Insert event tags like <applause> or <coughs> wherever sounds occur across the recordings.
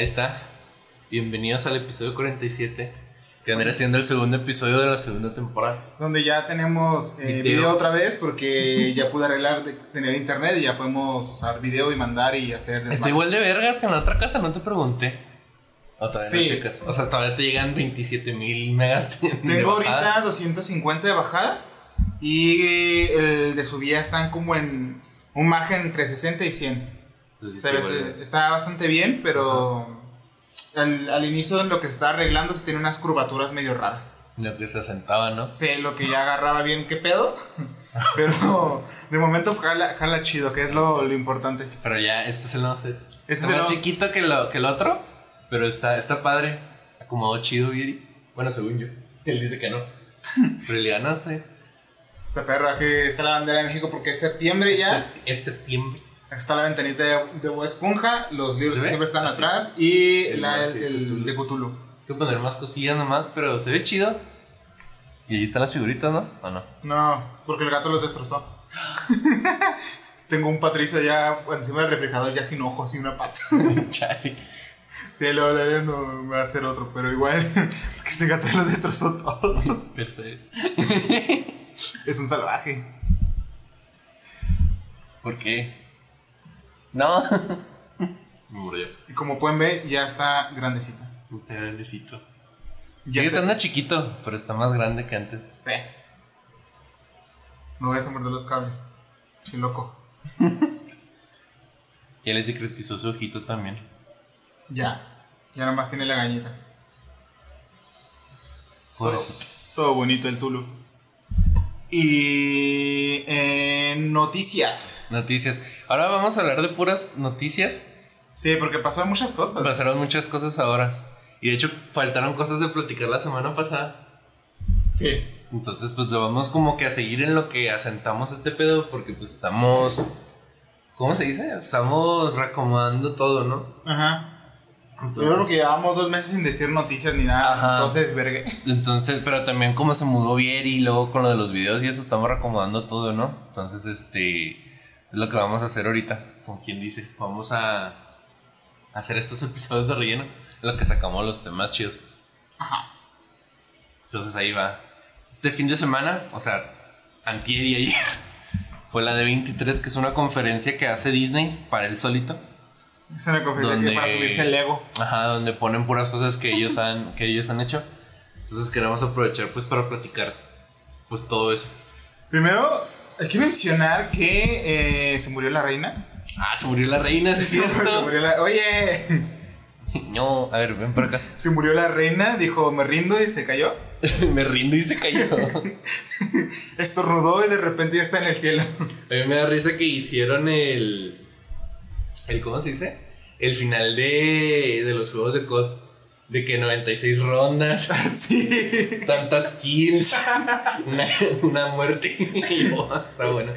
Ahí está. Bienvenidos al episodio 47. Que vendrá siendo el segundo episodio de la segunda temporada. Donde ya tenemos eh, Video. video. otra vez porque <laughs> ya pude arreglar de tener internet y ya podemos usar video y mandar y hacer Está igual de vergas que en la otra casa, no te pregunté. O todavía no Sí. checas. O sea, todavía te llegan 27 mil megas. de Tengo bajada. ahorita 250 de bajada y el de subida están como en un margen entre 60 y 100. Entonces, Se ve- está bastante bien, pero al, al inicio lo que se está arreglando se tiene unas curvaturas medio raras. Lo que se asentaba, ¿no? Sí, lo que ya agarraba bien, qué pedo. <laughs> Pero de momento jala, jala chido, que es lo, lo importante. Pero ya, este es el nuevo set. Este es el más nuevo- chiquito que, lo, que el otro, pero está, está padre. Acomodó chido, Viri. Bueno, según yo. Él dice que no. <laughs> Pero le bien. Esta perra que está la bandera de México porque es septiembre ya. Es septiembre. Está la ventanita de, Bob Esponja, los libros ¿Se que siempre están atrás y El la, de el, Cthulhu. de Cthulhu. Que poner más cosillas nomás, pero se ve chido. Y ahí están las figuritas, ¿no? ¿O no? No, porque el gato los destrozó. <laughs> Tengo un Patricio ya encima del refrigerador, ya sin ojos y una pata. <laughs> Chale. Sí, luego luego no me va a hacer otro, pero igual, <laughs> porque este gato los destrozó todos. Es un salvaje. ¿Por qué? No. <laughs> Me murió. Y como pueden ver, ya está grandecita. Está grandecito. Ya Sigue se- estando chiquito, pero está más grande que antes. Sí. No vayas a morder los cables. Sí, loco. <laughs> Y él le secretizó su ojito también. Ya. Ya nada más tiene la gañita. Por todo, eso. todo bonito el Tulu. Y eh, noticias. Noticias. Ahora vamos a hablar de puras noticias. Sí, porque pasaron muchas cosas. Pasaron muchas cosas ahora. Y de hecho, faltaron cosas de platicar la semana pasada. Sí. Entonces, pues lo vamos como que a seguir en lo que asentamos este pedo, porque pues estamos. ¿Cómo se dice? Estamos reacomodando todo, ¿no? Ajá. Entonces, Yo creo que llevamos dos meses sin decir noticias ni nada. Ajá. Entonces, verga. entonces, pero también como se mudó bien y luego con lo de los videos y eso estamos reacomodando todo, ¿no? Entonces, este. Es lo que vamos a hacer ahorita, como quien dice. Vamos a hacer estos <laughs> episodios de relleno, en lo que sacamos los temas chidos. Ajá. Entonces ahí va. Este fin de semana, o sea, antier y ayer, <laughs> fue la de 23, que es una conferencia que hace Disney para él solito. Es una Donde- para subirse el ego. Ajá, donde ponen puras cosas que ellos han, que ellos han hecho. Entonces queremos aprovechar pues para platicar pues todo eso. Primero, hay que mencionar que eh, se murió la reina. Ah, se murió la reina, ¿sí es <laughs> se cierto? murió la... Oye, <laughs> No, a ver, ven por acá. se murió la reina, dijo me rindo y se cayó. <laughs> Me rindo y se cayó. Estornudó y de repente ya está en el cielo. A mí me da risa que hicieron el. El ¿Cómo se dice? El final de, de los juegos de COD. De que 96 rondas, <laughs> Así. tantas kills, una, una muerte. Y "Ah, está bueno.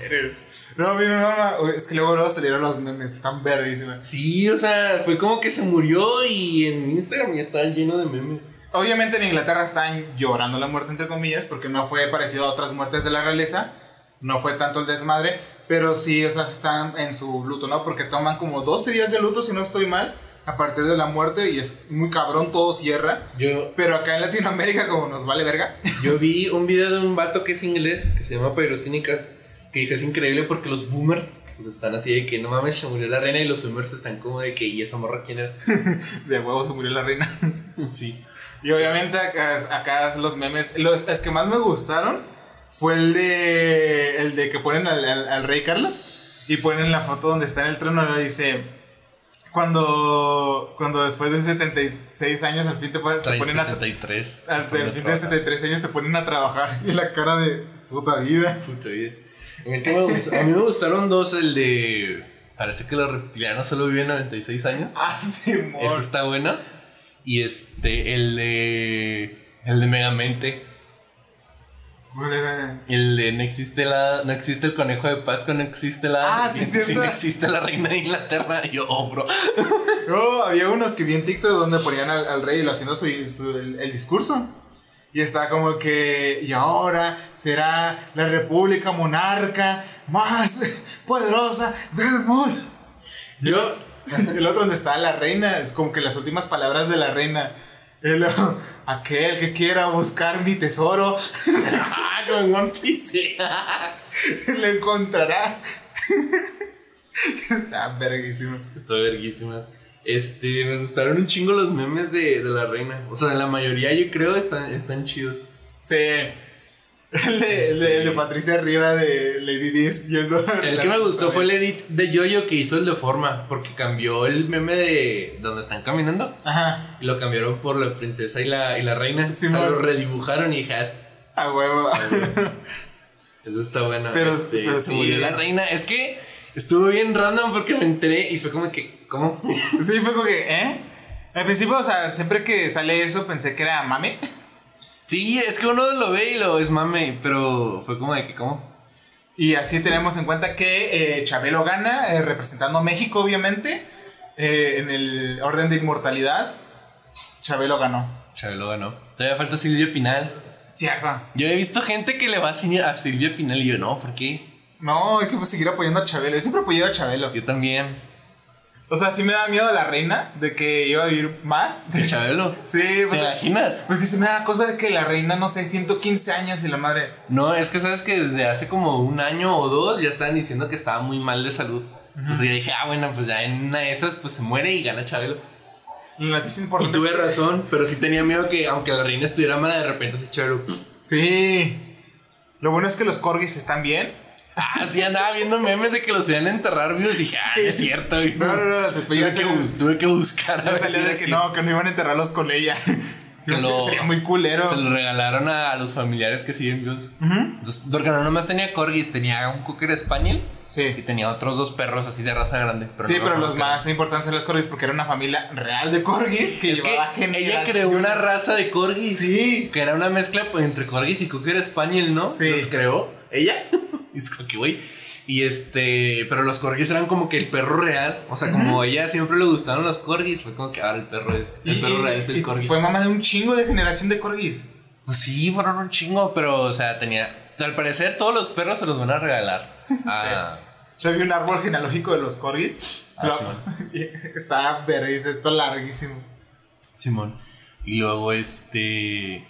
No, mi mamá, es que luego, luego salieron los memes, están verguísimas. Sí, o sea, fue como que se murió y en Instagram ya estaba lleno de memes. Obviamente en Inglaterra están llorando la muerte, entre comillas, porque no fue parecido a otras muertes de la realeza. No fue tanto el desmadre, pero sí, o sea, están en su luto, ¿no? Porque toman como 12 días de luto, si no estoy mal, a partir de la muerte, y es muy cabrón, todo cierra. Yo, Pero acá en Latinoamérica, como nos vale verga. <laughs> yo vi un video de un vato que es inglés, que se llama Pyrocínica, que dijo es increíble porque los boomers pues, están así de que no mames, se murió la reina y los boomers están como de que, ¿y esa morra quién era? <laughs> De huevo se murió la reina. <laughs> sí. Y obviamente acá, acá los memes, los, los que más me gustaron fue el de el de que ponen al, al- al rey Carlos y ponen la foto donde está en el trono y dice cuando cuando después de 76 años al fin te, ponen- te Trae ponen a 73. al, Ponen al a fin de trabajar. 73 años te ponen a trabajar <laughs> y la cara de puta vida. Puta vida. El que gustó- a mí me gustaron dos, el de... Parece que los reptilianos solo viven 96 años. Ah, sí, amor. Ese está bueno. Y este, el de... El de Megamente. El de no existe la... No existe el conejo de Pascua, no existe la... Ah, sí, y- cierto. no existe la reina de Inglaterra. Yo, oh, bro. <laughs> No, había unos que vi en TikTok donde ponían al, al rey haciendo su, su- el, el discurso. Y está como que, y ahora será la república monarca más <laughs> poderosa del mundo. Yo, <laughs> El otro donde está la reina, es como que las últimas palabras de la reina. El, <laughs> aquel que quiera buscar mi tesoro, <laughs> con One Piece. <laughs> lo encontrará. Está verguísimo. Está verguísimas. Este, me gustaron un chingo los memes de, de la reina. O sea, la mayoría yo creo están, están chidos. Sí. El de, el de- el de Patricia Arriba de Lady Dis viendo. El que me gustó fue el edit de Yoyo que hizo el de forma, porque cambió el meme de donde están caminando Ajá. y lo cambiaron por la princesa y la, y la reina. Sí, o sea, lo redibujaron y has. A huevo. <laughs> Eso está bueno. Pero- este, pero sí. murió la reina. Es que estuvo bien random porque me enteré y fue como que, ¿cómo? Sí, fue como que, ¿eh? Al principio, o sea, siempre que sale eso pensé que era mame. Sí, es que uno lo ve y lo es mame, pero fue como de que, ¿cómo? Y así tenemos en cuenta que eh, Chabelo gana, eh, representando a México, obviamente, eh, en el orden de inmortalidad. Chabelo ganó. Chabelo ganó. Todavía falta Silvia Pinal. Cierto. Yo he visto gente que le va a Sil- a Silvia Pinal y yo, no, ¿por qué? No, hay que seguir apoyando a Chabelo. Yo siempre apoyado a Chabelo. Yo también. O sea, sí me da miedo la reina de que iba a vivir más. ¿De Chabelo? <laughs> Sí, ¿Te pues. imaginas? Porque se me da cosa de que la reina, no sé, 115 años y la madre. No, es que sabes que desde hace como un año o dos ya estaban diciendo que estaba muy mal de salud. Entonces yo dije, ah, bueno, pues ya en una de esas pues se muere y gana Chabelo. La noticia Y importante. tuve es que- razón, pero sí tenía miedo que aunque la reina estuviera mala, de repente se Chabelo. Sí. Lo bueno es que los corgis están bien. Ah, sí, andaba viendo memes de que los iban a enterrar vivos y dije, ah, no es cierto. y No, no, no, después ya tuve, que tuve buscar a era de que no, que no iban a enterrarlos con ella. <laughs> Que lo- sería muy culero. Se lo regalaron a, los familiares que siguen vivos. Entonces, Porque no nomás tenía corgis, tenía un cocker spaniel y Sí. tenía otros dos perros así de raza grande. pero sí, no pero los más importantes eran los corgis porque era una familia real de corgis que Es que llevaba ella creó una raza de corgis. Sí. Que era una mezcla pues, entre corgis y cocker spaniel, ¿no? Sí. Los creó ella. y <laughs> es como que, güey. Y este, pero los corgis eran como que el perro real. O sea, como a ella siempre le gustaron los corgis, fue como que ahora el perro es. El perro real es el corgi. Fue mamá de un chingo de generación de corgis. Pues sí, fueron un chingo, pero, o sea, tenía. Al parecer, todos los perros se los van a regalar. <laughs> Ah, Yo vi un árbol genealógico de los corgis. Ah, lo- sí, <laughs> y Está vergüenza, está larguísimo. Simón. Y luego, este.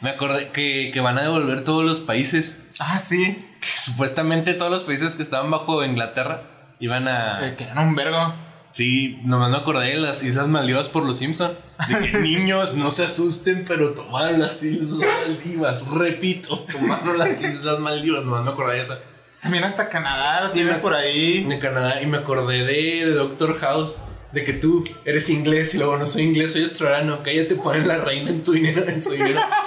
Me acordé que, que van a devolver todos los países. Ah, sí. Que supuestamente todos los países que estaban bajo Inglaterra iban a. Eh, que eran un vergo. Sí, nomás me acordé de las Islas Maldivas por los Simpson. De que <laughs> niños no se asusten, pero tomaron las Islas Maldivas. Repito, tomaron las Islas Maldivas. Nomás me acordé de esa. También hasta Canadá lo me- por ahí. De Canadá. Y me acordé de, de Doctor House. De que tú eres inglés y luego no soy inglés, soy australiano. Cállate, ponen la reina en tu dinero, en su dinero. <laughs>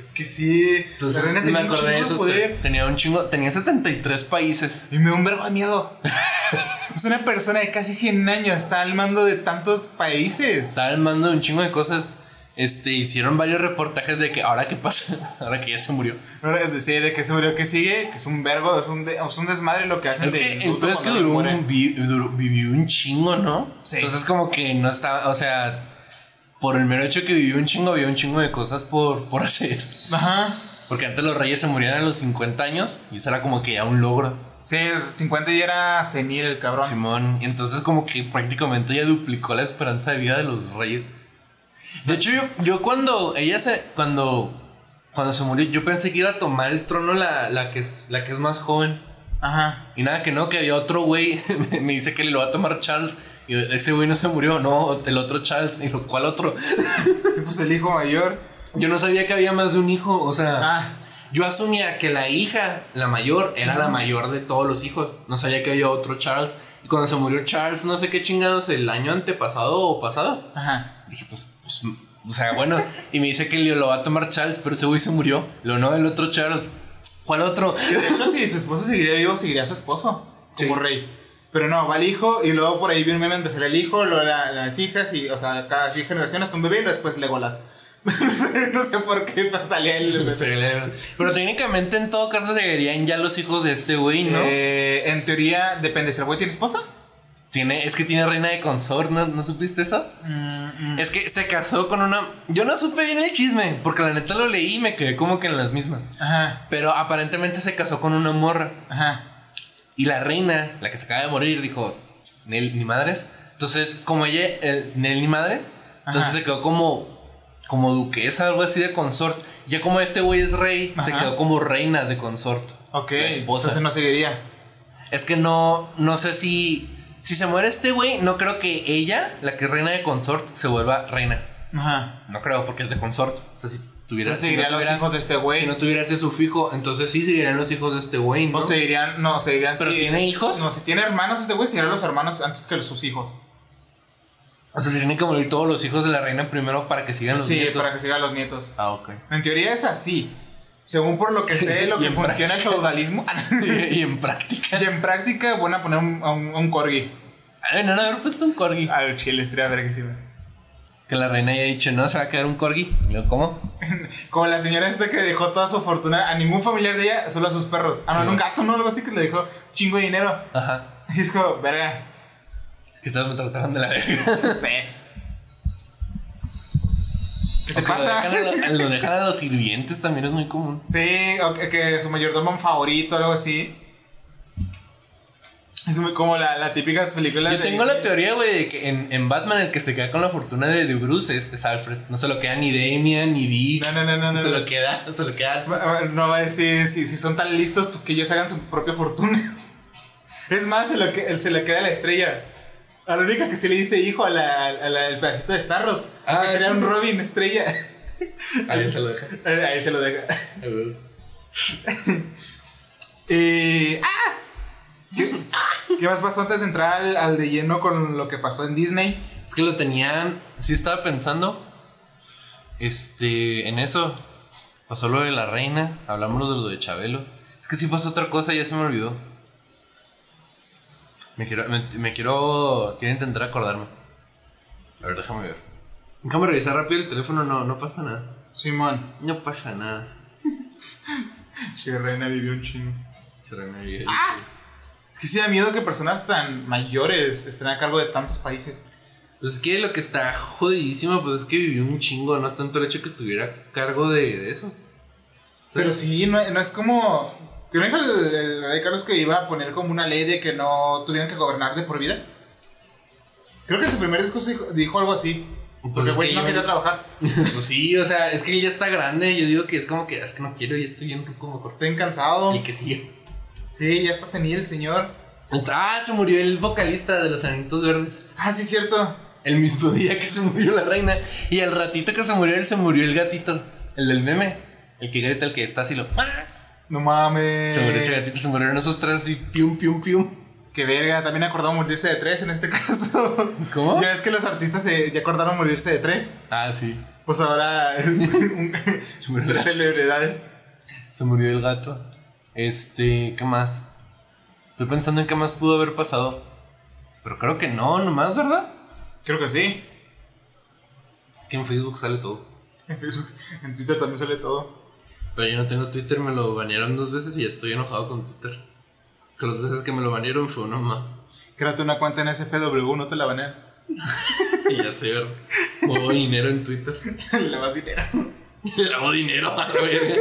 Es que sí. Entonces la me acordé de poder. Tenía un chingo. Tenía 73 países. Y me da un vergo de miedo. <laughs> es una persona de casi 100 años, está al mando de tantos países. Estaba al mando de un chingo de cosas. Este, hicieron varios reportajes de que ahora qué pasa, <laughs> ahora que ya se murió. Ahora, Sí, de que se murió que sigue, que es un vergo, es un, de- es un desmadre lo que hacen. Es que el luto peor es que un, duró- vivió un chingo, ¿no? Sí. Entonces como que no estaba, o sea, por el mero hecho que vivió un chingo, había un chingo de cosas por, por hacer. Ajá. Porque antes los reyes se morían a los 50 años y eso era como que ya un logro. Sí, 50 ya era senil el cabrón. Simón, y entonces como que prácticamente ya duplicó la esperanza de vida de los reyes. De hecho, yo, yo cuando ella se. Cuando. Cuando se murió, yo pensé que iba a tomar el trono la, la que es la que es más joven. Ajá. Y nada, que no, que había otro güey. <laughs> me- dice que le lo va a tomar Charles. Y ese güey no se murió, no, el otro Charles. Y lo cual otro. <laughs> Sí, pues el hijo mayor. Yo no sabía que había más de un hijo. O sea, Ah, yo asumía que la hija, la mayor, era la mayor de todos los hijos. No sabía que había otro Charles. Y cuando se murió Charles, no sé qué chingados, el año antepasado o pasado. ajá. Dije, pues, pues, o sea, bueno. Y me dice que lo va a tomar Charles, pero ese güey se murió. Lo no, el otro Charles. ¿Cuál otro? De hecho, si su esposo seguiría vivo, seguiría su esposo como Sí. rey. Pero no, va el hijo y luego por ahí viene un meme donde sale el hijo, luego la- las hijas y, o sea, cada sí, generación hasta un bebé y después Legolas. <laughs> no sé por qué <laughs> salía el le- Pero técnicamente en todo caso seguirían ya los hijos de este güey, ¿no? Eh, en teoría, depende. Si el güey tiene esposa, Tiene, es que tiene reina de consort, ¿no, ¿No supiste eso? Es que se casó con una... Yo no supe bien el chisme, porque la neta lo leí y me quedé como que en las mismas. Ajá, Pero aparentemente se casó con una morra. ajá. Y la reina, la que se acaba de morir, dijo, Nel ni madres. Entonces, como ella, eh, Nel ni madres, entonces Ajá. se quedó como, como duquesa, algo así de consort. Ya como este güey es rey, se quedó como reina de consort. Ok, La esposa. entonces no seguiría. Es que no, no sé si, si se muere este güey, no creo que ella, la que es reina de consort, se vuelva reina. Ajá. No creo, porque es de consort. O sea, si tuviera, si no seguirían los tuviera- hijos de este güey. si no tuviera ese sufijo, entonces sí seguirían los hijos de este güey, ¿no? O seguirían, no, seguirían. ¿Pero si- tiene hijos? No, si tiene hermanos este güey, seguirían los hermanos antes que sus hijos. O sea, se tienen que morir todos los hijos de la reina primero para que sigan los sí, nietos. para que sigan los nietos. Ah, ok. En teoría es así. Según por lo que sé, <laughs> lo que funciona el feudalismo. <laughs> y, y en práctica. y en práctica van a poner un, a un, a un corgi. Ay, no, no haber puesto un corgi. Al chile, sería verguísima. Que la reina haya dicho, no, se va a quedar un corgi. Y yo, ¿cómo? <laughs> Como la señora esta que dejó toda su fortuna a ningún familiar de ella, solo a sus perros. Ah, no, un gato, ¿no? Algo así que le dejó chingo de dinero. Ajá. <laughs> Y es como, vergas. Es que todos me trataron de la verga. <laughs> Sí. ¿Qué te Lo pasa? dejan, a lo, lo dejan a los sirvientes también es muy común. Sí, o que, que su mayordomo favorito, algo así. Es muy como la, la típicas películas Yo de tengo la teoría, güey, de que en, en Batman el que se queda con la fortuna de, de Bruce es, es Alfred. No se lo queda ni Damian, ni Vic. No, no, no, no, no. Se no. lo queda, <laughs> se lo queda No va a decir si, si son tan listos, pues que ellos hagan su propia fortuna. <laughs> Es más, se, lo que, se le queda la estrella. A la única que sí le dice hijo a la, a la- al pedacito de Starrot. Ah, que crea sí. un Robin estrella. <laughs> Ahí se lo deja. A él se lo deja. Eh, ¡ah! ¿Qué, qué más pasó antes de entrar al, al de lleno con lo que pasó en Disney? Es que lo tenían. Sí, estaba pensando. Este. En eso. Pasó lo de la reina. Hablamos de lo de Chabelo. Es que sí pasó otra cosa, ya se me olvidó. Me quiero. Me, me quiero. Quiero intentar acordarme. A ver, déjame ver. Déjame revisar rápido el teléfono, no, no pasa nada. Simón. No pasa nada. <laughs> Che, Reina vivió un chingo. Chorrena, y- Es que sí da miedo que personas tan mayores estén a cargo de tantos países. Pues es que lo que está jodidísimo, pues es que vivió un chingo, no tanto el hecho que estuviera a cargo de, de eso. Pero sí, no, no es como. ¿Te no dijo el, el rey Carlos que iba a poner como una ley de que no tuvieran que gobernar de por vida? Creo que en su primer discurso dijo, dijo algo así. Pues Porque güey que no quería trabajar. <laughs> pues sí, o sea, es que él ya está grande. Yo digo que es como que es que no quiero y estoy bien como Estoy cansado. El que sigue. Sí, ya está senil el señor. Ah, se murió el vocalista de los Anitos Verdes. Ah, sí, cierto. El mismo <laughs> día que se murió la reina. Y al ratito que se murió él, se murió el gatito. El del meme. El que grita, el que está así lo. No mames. Se murió ese gatito, se murieron esos tres y pium, pium, pium. Qué verga, también acordaron morirse de tres en este <laughs> caso. ¿Cómo? Ya ves que los artistas se, ya acordaron morirse de tres. Ah, sí. Pues ahora. <laughs> tres gato. celebridades. Se murió el gato. Este, ¿qué más? Estoy pensando en qué más pudo haber pasado. Pero creo que no, nomás, ¿verdad? Creo que sí. Es que en Facebook sale todo. En Facebook, <laughs> en Twitter también sale todo. Pero yo no tengo Twitter, me lo banearon dos veces y ya estoy enojado con Twitter. Que las veces que me lo banearon fue una más. Créate una cuenta en SFW, no te la banean. Y <laughs> ya sé, ¿verdad? Muevo dinero en Twitter. <laughs> Le vas dinero. Lavo dinero a la verga.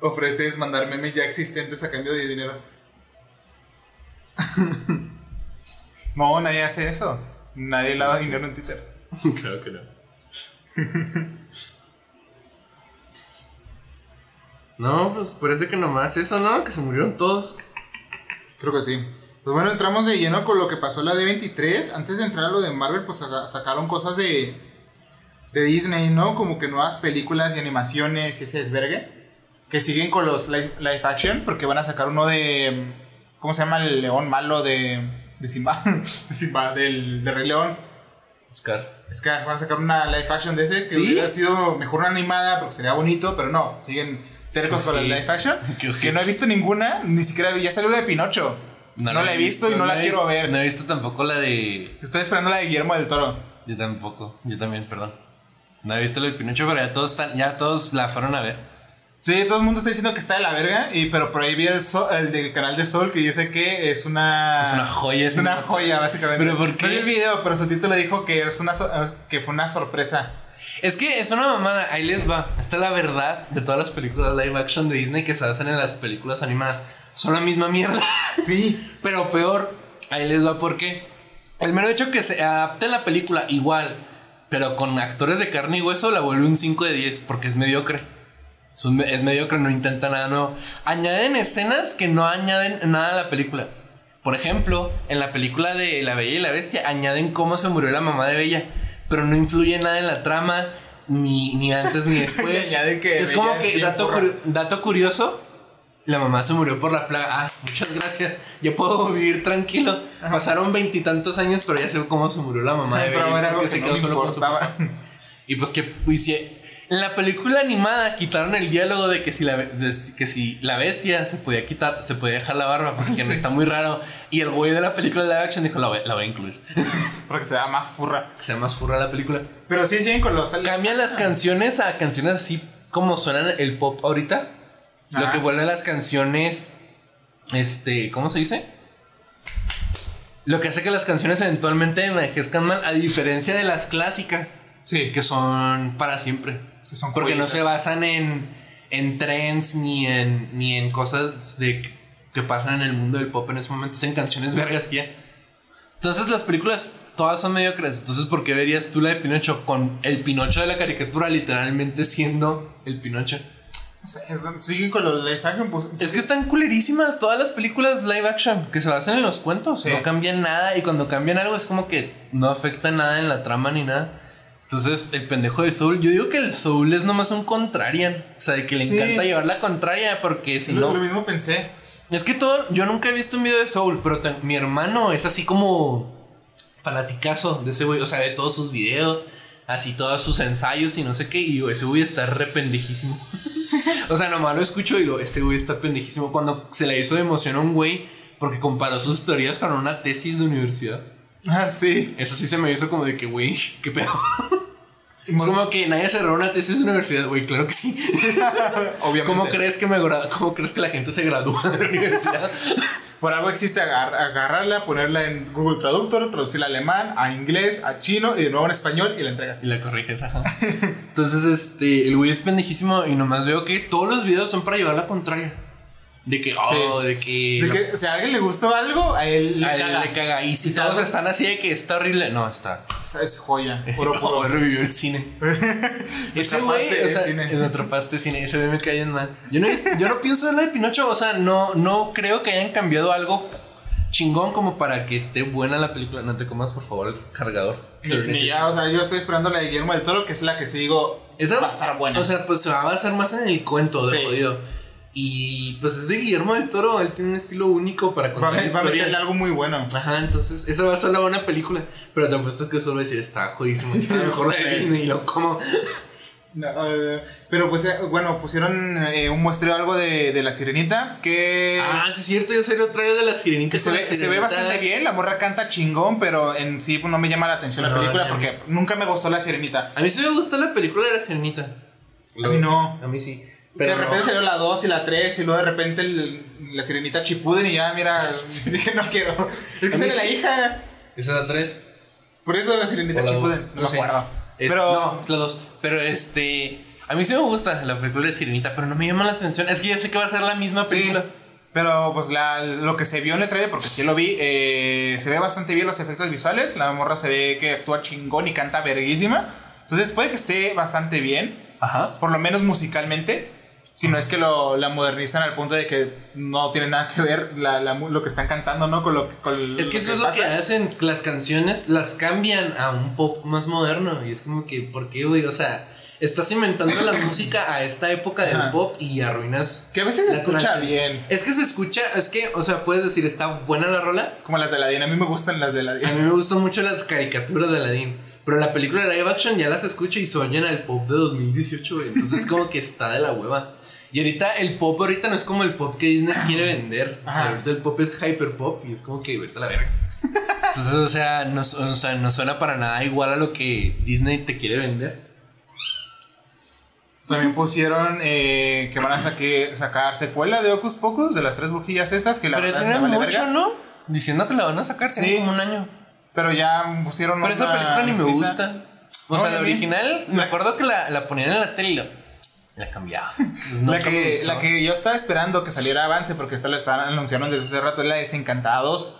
Ofreces mandar memes ya existentes a cambio de dinero. <laughs> no, nadie hace eso. Nadie lava dinero en Twitter. <laughs> Claro que no. <laughs> No, pues parece que nomás eso, ¿no? Que se murieron todos. Creo que sí. Pues bueno, entramos de lleno con lo que pasó la D23. Antes de entrar a lo de Marvel, pues saca- sacaron cosas de, de Disney, ¿no? Como que nuevas películas y animaciones y ese desvergue. Que siguen con los live, live action, porque van a sacar uno de. ¿Cómo se llama el león malo de, de Simba? <laughs> de Simba, del, de Rey León. Oscar. Es que van a sacar una live action de ese que ¿Sí? hubiera sido mejor una animada porque sería bonito, pero no, siguen tercos con la live action. <laughs> Que no he visto ninguna, ni siquiera ya salió la de Pinocho. No, la he visto y no, la he quiero visto- ver. No he visto tampoco la de. Estoy esperando la de Guillermo del Toro. Yo tampoco. Yo también, perdón. No he visto la de Pinocho, pero ya todos están, ya todos la fueron a ver. Sí, todo el mundo está diciendo que está de la verga, y, pero por ahí vi el, Sol- el del canal de Sol que dice que es una... Es una joya, Es una joya, básicamente. ¿Pero por qué? No vi el video, pero su título dijo que, es una so- que fue una sorpresa. Es que es una mamada, ahí les va. Está la verdad de todas las películas live action de Disney que se basan en las películas animadas. son la misma mierda. <laughs> Sí. Pero peor, ahí les va por qué. El mero hecho que se adapte la película igual, pero con actores de carne y hueso, la vuelve un 5 de 10, porque es mediocre. Es, mediocre, no intenta nada nuevo. Añaden escenas que no añaden nada a la película. Por ejemplo, en la película de La Bella y la Bestia, añaden cómo se murió la mamá de Bella, pero no influye nada en la trama, ni, ni antes ni <laughs> después. Que es Bella como que, dato, curioso, la mamá se murió por la plaga. Ah, muchas gracias. Ya puedo vivir tranquilo. Pasaron veintitantos años, pero ya sé cómo se murió la mamá de Pero Bella. era algo porque que se no quedó me solo con su papá. Y pues que en la película animada quitaron el diálogo de que si la de- que si la bestia se podía quitar, se podía dejar la barba porque <laughs> está muy raro. Y el güey de la película live action dijo la voy, la voy a incluir. <laughs> Porque se da más furra. Que sea más furra la película. Pero sí siguen con los. Cambian las canciones a canciones así como suenan el pop ahorita. Lo que vuelve las canciones. Este. ¿Cómo se dice? Lo que hace que las canciones eventualmente envejezcan mal, a diferencia de las clásicas, Sí. que son para siempre. Son Porque no se basan en, en trends ni en, ni en cosas de, que pasan en el mundo del pop en ese momento, es en canciones vergas que ya. Entonces las películas todas son mediocres. Entonces, ¿por qué verías tú la de Pinocho con el Pinocho de la caricatura literalmente siendo el Pinocho? Siguen con los live action. Pues, Es que están culerísimas todas las películas live action que se basan en los cuentos. Sí. No cambian nada y cuando cambian algo es como que no afecta nada en la trama ni nada. Entonces, el pendejo de Soul, yo digo que el Soul es nomás un contrarian. O sea, de que le Sí. encanta llevar la contraria porque si lo, no... lo mismo pensé. Es que todo, yo nunca he visto un video de Soul, pero te- mi hermano es así como fanaticazo de ese güey, o sea, de todos sus videos, así todos sus ensayos y no sé qué, y digo, ese güey está re pendejísimo. <laughs> o sea, nomás lo escucho y digo, ese güey está pendejísimo. Cuando se le hizo de emoción a un güey porque comparó sus teorías con una tesis de universidad. Ah, sí. Eso sí se me hizo como de que, güey, <laughs> qué pedo. Es mo- como que nadie cerró una tesis de universidad, güey, claro que sí. <laughs> Obviamente. ¿Cómo crees que me cómo crees que la gente se gradúa de la universidad? <laughs> Por algo existe agar- agarrarla, ponerla en Google Traductor, traducirla a alemán, a inglés, a chino y de nuevo en español y la entregas. Y la corriges, ajá. Entonces, este, el güey es pendejísimo y nomás veo que todos los videos son para llevar la contraria. De que, oh, de que. De que si a alguien le gustó algo, a él le a él caga. le caga. Y si Y todos sabe- están así de que está horrible, no, está. Esa Es joya. Puro, Oh, <laughs> puro. revivió el cine. <laughs> Ese güey, o sea, cine. atrapaste <laughs> cine. Ese güey me cae bien mal. Yo no, yo no pienso en la de Pinocho, o sea, no, no creo que hayan cambiado algo chingón como para que esté buena la película. No te comas, por favor, el cargador. Ni- Lo ya, o sea, yo estoy esperando la de Guillermo del Toro, que es la que sí digo Esa va a estar buena. O sea, pues se va a basar más en el cuento de Sí. jodido. Y pues es de Guillermo del Toro, él tiene un estilo único para va, a contar va a historias. meterle algo muy bueno. Ajá, entonces esa va a ser la buena película. Pero te apuesto que solo va a decir, está jodísimo, <laughs> está mejor de Disney y lo como. No, eh, pero pues, eh, bueno, pusieron eh, un muestreo algo de, de la sirenita que, Ah, sí es cierto, yo soy otra vez de la sirenita. que se, ve, se ve bastante bien. La morra canta chingón, pero en sí pues, no me llama la atención la película a porque nunca me gustó la sirenita. A mí sí me gustó la película de la sirenita. A mí no. A mí sí. Pero de repente no. salió la 2 y la 3 y luego de repente el- la sirenita chipuden y ya, mira, <laughs> <laughs> dije, no quiero. Es que sale la sí. hija. ¿Esa es la 3? Por eso la sirenita la chipuden. No, no me acuerdo. Es- pero No, es la 2. Pero este. A mí sí me gusta la película de Sirenita, pero no me llama la atención. Es que ya sé que va a ser la misma Sí, película. pero pues la, lo que se vio en el trailer, porque sí lo vi, eh, se ve bastante bien los efectos visuales. La morra se ve que actúa chingón y canta verguísima. Entonces puede que esté bastante bien, Ajá. por lo menos musicalmente. Si no es que lo, la modernizan al punto de que no tiene nada que ver la- la lo que están cantando, ¿no? Con lo, con Es que eso es lo que hacen. Las canciones las cambian a un pop más moderno. Y es como que, ¿por qué, güey? O sea, estás inventando la <coughs> música a esta época del Ajá. pop y arruinas. Que a veces se escucha bien. Es que se escucha, es que, o sea, puedes decir, está buena la rola. Como las de la A mí me gustan las de la A mí me gustan mucho las caricaturas de Aladdin. Pero la película de live action ya las escucho y oyen al pop de 2018, güey. Entonces como que está de la hueva. Y ahorita el pop ahorita no es como el pop que Disney <clears throat> quiere vender. O sea, ahorita el pop es hyper pop y es como que vete a la verga. Entonces, o sea, no, su- o sea, no suena para nada igual a lo que Disney te quiere vender. También pusieron eh, que van a saque- sacar secuela de Ocus Pocus, de las tres brujillas estas, que la Pero ya verdad es que tiene me vale mucho, verga. ¿no? Diciendo que la van a sacar, Sí. tiene como un año. Pero ya pusieron Pero esa película ni me gusta. O No, sea, la original, me acuerdo que la, la ponían en la tele La cambiaba. <laughs> la, que, la que yo estaba esperando que saliera avance, porque esta la estaban anunciando desde hace rato, es la Desencantada 2.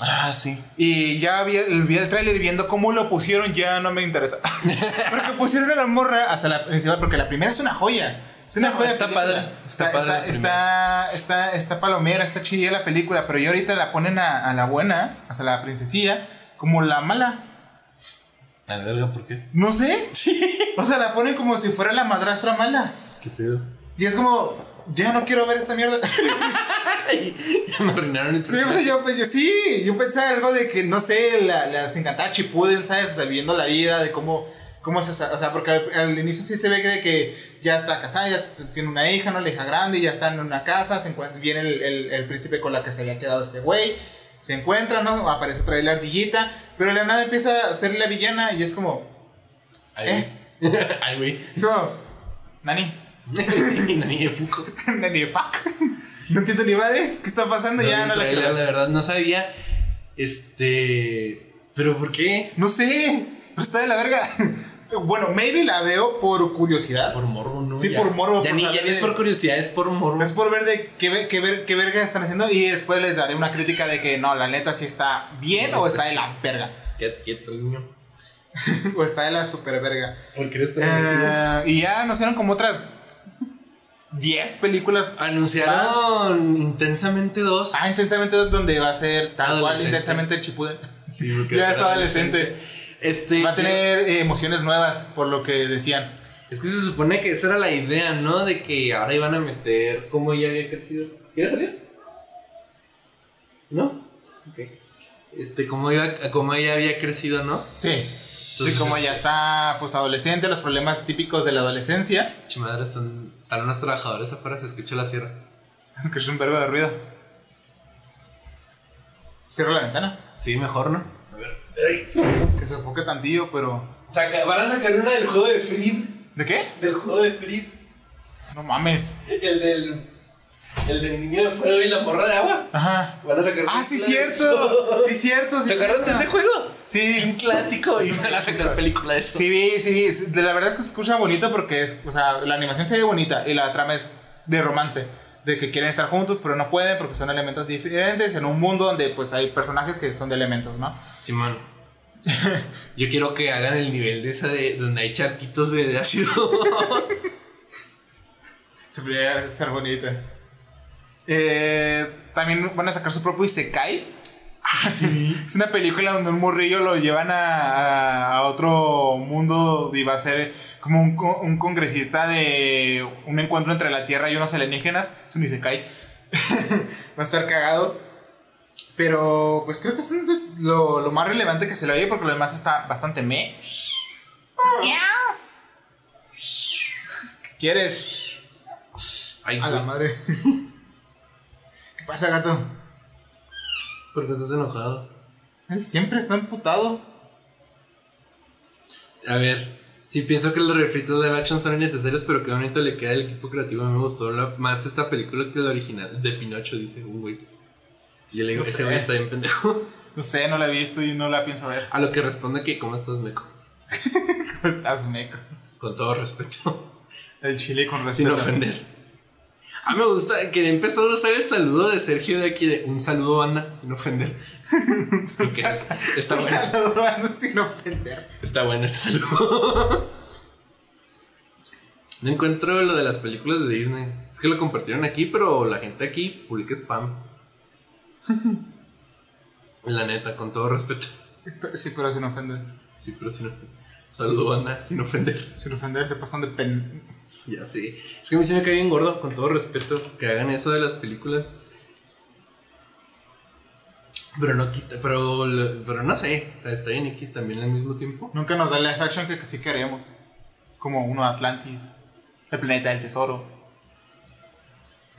Ah, sí. Y ya vi, vi el tráiler y viendo cómo lo pusieron, ya no me interesa. <laughs> porque pusieron a la morra hasta la principal, porque la primera es una joya. Es una No, joya. está película. padre, está Está, padre está, está, está, palomera, está chida la película, pero ya ahorita la ponen a, a la buena, hasta la princesilla, como la mala. A la verga, ¿por qué? No sé. O sea, la ponen como si fuera la madrastra mala. ¿Qué pedo? Y es como, ya no quiero ver esta mierda. <laughs> ya me arruinaron el Sí, yo, pues, yo- sí, yo pensé algo de que, no sé, la, las encantadas Chipuden, ¿sabes? O sea, viviendo la vida, de cómo, cómo se... O sea, porque al, al inicio sí se ve que, de que ya está casada, ya tiene una hija, ¿no? La hija grande, ya está en una casa, se encuentra, viene el, el, el príncipe con la que se había quedado este güey, se encuentra, ¿no? Aparece otra vez la ardillita, pero de la nada empieza a ser la villana y es como... Ay, güey. <laughs> Ay, güey. Es como... Nani, <laughs> Nani de Fuco. <laughs> Nani, fuck. No entiendo ni madres, ¿qué está pasando? No, ya no la quiero la ver. verdad, no sabía. Este. ¿Pero por qué? No sé, pero está de la verga. Bueno, maybe la veo por curiosidad. Por morbo, ¿no? Sí, Ya. por morbo, Ya, por ni, ya ni es por curiosidad, es por morbo. Es por ver de qué, qué, ver, qué verga están haciendo y después les daré una crítica de que no, la neta sí está bien o está de la verga. Quédate quieto, niño. <laughs> o está de la super verga. ¿Por qué eres tan Eh, y ya anunciaron como otras 10 películas. Anunciaron intensamente dos. Ah, intensamente es donde va a ser tal cual intensamente el Chipuden. Sí, porque <laughs> Ya es es adolescente. Este. Va a tener eh, emociones nuevas, por lo que decían. Es que se supone que esa era la idea, ¿no? De que ahora iban a meter cómo ella había crecido. ¿Quieres salir? ¿No? Ok. Este, cómo, iba, cómo ella había crecido, ¿no? Sí. Entonces, sí, como ya está pues adolescente, los problemas típicos de la adolescencia. Chimadre, están, están unos trabajadores afuera, se escucha la sierra. <laughs> Que es un verbo de ruido. Cierra la ventana. Sí, mejor, ¿no? Que se enfoque tantillo, pero. Saca- van a sacar una del juego de Flip. ¿De qué? Del juego de Flip. No mames. El del. El del niño de fuego y la morra de agua. Ajá. Van a sacar. Ah, sí, cierto. <laughs> Sí, cierto. Sí, ¿Se acuerdan de ese juego? Es un Sí. clásico. Y van a sacar película de eso. Sí, vi, sí, vi. De la verdad es que se escucha bonito porque, o sea, la animación se ve bonita y la trama es de romance. De que quieren estar juntos, pero no pueden porque son elementos diferentes en un mundo donde, pues, hay personajes que son de elementos, ¿no? Simón. <laughs> Yo quiero que hagan el nivel de esa de donde hay charquitos de, de ácido. <laughs> Se podría ser bonita. Eh, también van a sacar su propio Isekai. Ah, sí. <laughs> Es una película donde un morrillo lo llevan a, a- otro mundo y va a ser como un, un congresista de un encuentro entre la Tierra y unos alienígenas. Es un Isekai. va a estar cagado. Pero pues creo que es lo, lo más relevante que se le oye porque lo demás está bastante me. ¿Qué quieres? Ay, A la güey. madre. <laughs> ¿Qué pasa, gato? ¿Por qué estás enojado? Él siempre está emputado. A ver, sí pienso que los refritos live action son innecesarios, pero qué bonito le queda el equipo creativo. A mí me gustó la- más esta película que la original de Pinocho, dice un güey. Y yo le digo, No ese güey está bien pendejo. <laughs> No sé, no la he visto y no la pienso ver. A lo que responde que, ¿cómo estás, meco? <laughs> ¿Cómo estás, meco? Con todo respeto, El chile con sin respeto. ofender. A mí me gusta que empezó a usar el saludo de Sergio de aquí, de un saludo, banda, sin ofender. <laughs> Está bueno. Saludando sin ofender. Está bueno ese saludo. No encuentro lo de las películas de Disney. Es que lo compartieron aquí, pero la gente aquí publica spam. La neta, con todo respeto. Sí, pero sin ofender. Sí, pero sin ofender. Saludo, banda, sin ofender. Sin ofender se pasan de pen. Ya sé. Es que a mí sí me cae bien gordo, con todo respeto, que hagan eso de las películas. Pero no quita, pero, pero no sé. O sea, está bien X también al mismo tiempo. Nunca nos da live action que, que sí queremos. Como uno de Atlantis. El planeta del tesoro.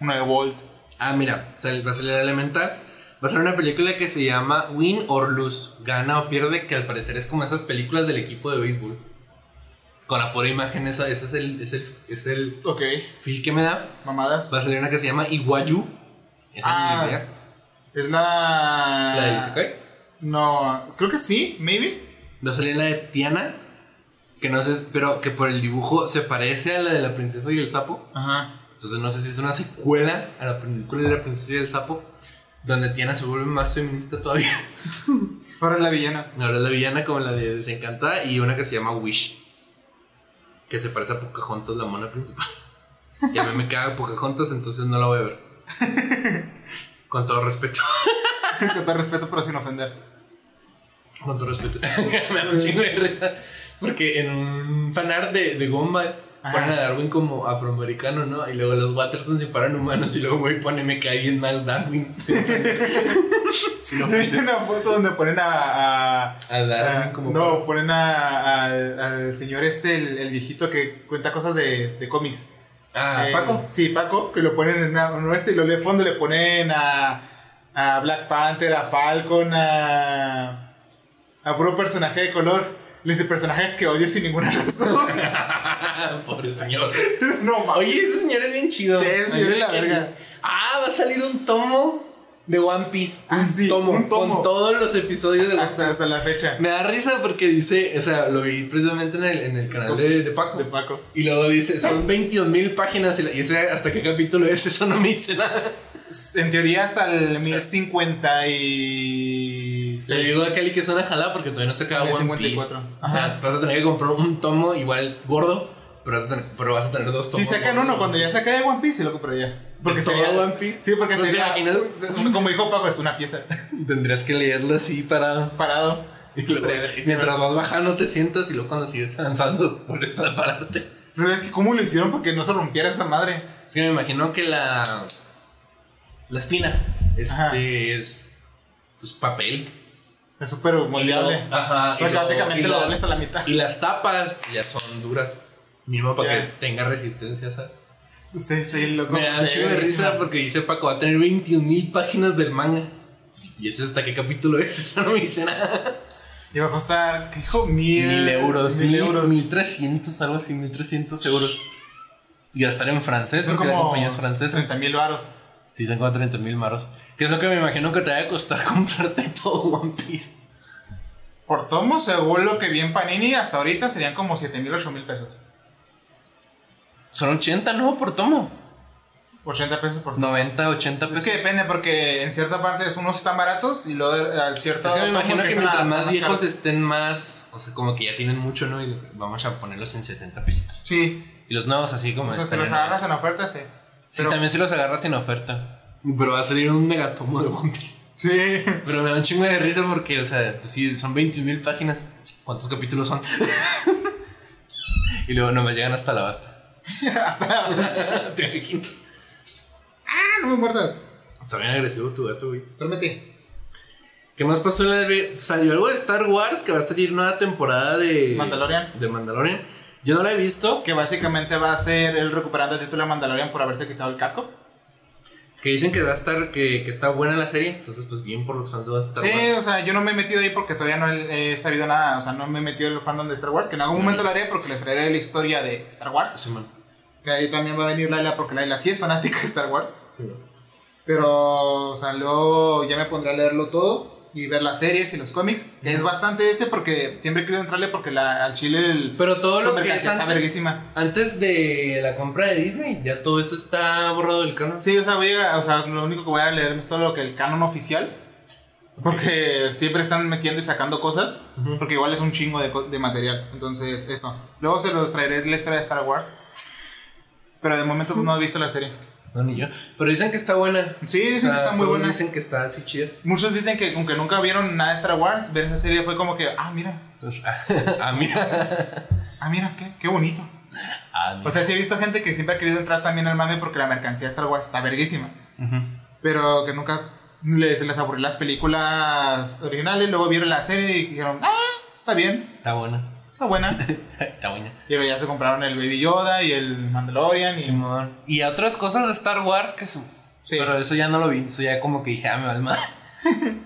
Uno de Walt. Ah, mira, va a salir Elemental. Va a ser una película que se llama Win or Lose, gana o pierde, que al parecer es como esas películas del equipo de béisbol. Con la pura imagen, esa, ese es el, es, el, es el Ok. feel que me da. Mamadas. Va a salir una que se llama Iwayu. Esa Ah. es idea. Es la. La del Isekai. No, creo que sí, maybe. Va a salir la de Tiana. Que no sé, pero que por el dibujo se parece a la de la princesa y el sapo. Ajá. Entonces no sé si es una secuela a la película de la princesa y el sapo. Donde Tiana se vuelve más feminista todavía. <laughs> Ahora es la villana. Ahora es la villana como la de Desencantada y una que se llama Wish. Que se parece a Pocahontas, la mona principal. Y a mí me caga Pocahontas, entonces no la voy a ver. <laughs> Con todo respeto. <laughs> Con todo respeto, pero sin ofender. Con todo respeto. me da un chingo de risa. Porque en un fanart de, de Ajá. Ponen a Darwin como afroamericano, ¿no? Y luego los Watterson se paran humanos y luego güey pone me cae bien mal Darwin. <laughs> <laughs> Hay una foto donde ponen a. a- A Darwin a- como. no, ponen a, al señor este, el, el viejito que cuenta cosas de, de cómics. Ah, Eh, Paco. Sí, Paco, que lo ponen en en este y lo de fondo le ponen a, a Black Panther, a Falcon, a. a puro personaje de color. Le dice personajes que odio sin ninguna razón. <laughs> Pobre señor. <laughs> no mames. Oye, ese señor es bien chido. Sí, ese señor es la verga. Ah, va a salir un tomo de One Piece. Ah, un, sí, tomo, un tomo. Con todos los episodios de One Hasta, hasta la fecha. Me da risa porque dice, o sea, lo vi precisamente en el, en el canal de, de Paco. De Paco. Y luego dice, son 22 mil páginas y ese hasta qué capítulo es, <laughs> eso no me dice nada. En teoría hasta el 1050 y... Se le digo a Kelly que es una jalada porque todavía no se acaba One Piece. 54. O sea, Ajá. vas a tener que comprar un tomo igual gordo, pero vas a tener, pero vas a tener dos Si tomos. sacan gordos. uno, cuando ya saca de One Piece, se lo compraría. Porque ¿De todo sería One Piece? Sí, porque ¿No te sería. Como dijo Paco, es una pieza. <laughs> Tendrías que leerlo así para... Parado. Y luego, mientras vas bajando te sientas y luego cuando sigues avanzando <laughs> vuelves a pararte. Pero es que, ¿cómo lo hicieron para que no se rompiera esa madre? Es que me imagino que la... La espina este Ajá. es... Pues papel. Es súper moldeable. Ajá. Porque básicamente lo dobles a la mitad. Y las tapas ya son duras. Mismo para que tenga resistencia, ¿sabes? Sí, sí, loco. Me da chingo de risa porque dice Paco, va a tener 21 mil páginas del manga. Y ese hasta qué capítulo es, <laughs> eso no me dice nada. Y va a costar, ¿qué dijo? Mil, Mil euros, Mil mil euros. Mil trescientos, algo así, mil trescientos euros. Y va a estar en francés, Son porque la como compañía es francesa. 30 mil varos. Sí, son como 30 mil maros. Que es lo que me imagino que te va a costar <laughs> comprarte todo One Piece. Por tomo, según lo que vi en Panini, hasta ahorita serían como 7 mil, 8 mil pesos. Son 80, ¿no? Por tomo. 80 pesos por tomo. 90, 80 pesos. Es que depende porque en cierta parte unos están baratos y luego al cierto Es que me imagino que mientras más viejos caros. estén más, o sea, como que ya tienen mucho, ¿no? Y vamos a ponerlos en 70 pesitos. Sí, Y los nuevos así como o sea, están los agarras en oferta, sí. Sí, Pero- también si los agarras en oferta. Pero va a salir un megatomo de One Piece. Sí. Pero me da un chingo de risa porque, o sea, pues sí, son 21 mil páginas. ¿Cuántos capítulos son? y luego no me llegan hasta la basta. <laughs> Hasta la... <laughs> ¿Te imaginas? Ah, no me muerdas. Está bien agresivo tu gato, güey. Duérmete. ¿Qué más pasó en la de... Salió algo de Star Wars que va a salir nueva temporada de... Mandalorian. De Mandalorian. Yo no la he visto. Que básicamente va a ser él recuperando el título de Mandalorian por haberse quitado el casco. Que dicen que va a estar... Que, que está buena la serie. Entonces, pues bien por los fans de Star Sí, Wars. o sea, yo no me he metido ahí porque todavía no he, he sabido nada. O sea, no me he metido en el fandom de Star Wars. Que en algún momento lo haré porque les traeré la historia de Star Wars. Sí, man. Que ahí también va a venir Laila porque Laila sí es fanática de Star Wars. Sí, man. Pero, o sea, luego ya me pondré a leerlo todo y ver las series y los cómics. Que es bastante este porque siempre he querido entrarle porque la, al chile el, Pero todo lo que es mercancía está antes, verguísima. antes de la compra de Disney, ya todo eso está borrado del canon. Sí, o sea, voy a- o sea, lo único que voy a leer es todo lo que el canon oficial. Porque siempre están metiendo y sacando cosas. Ujú. Porque igual es un chingo de, de material. Entonces, eso. Luego se los traeré la historia de Star Wars. Pero de momento no he visto la serie. No, ni yo. Pero dicen que está buena. Sí, dicen O que está muy buena. Dicen que está así chida. Muchos dicen que aunque nunca vieron nada de Star Wars, ver esa serie fue como que, ah, mira, Entonces, <laughs> ah, mira. ah, mira, qué, qué bonito. Ah, mira. O sea, sí he visto gente que siempre ha querido entrar también al mame porque la mercancía de Star Wars está verguísima. Pero que nunca les, se les aburrió las películas originales, luego vieron la serie y dijeron, ah, está bien, Está buena. Está buena. <laughs> está buena. luego ya se compraron el Baby Yoda y el Mandalorian. Y, Simón. Y otras cosas de Star Wars que su. Sí. Pero eso ya no lo vi. Eso ya como que dije, ah, me va madre. <laughs>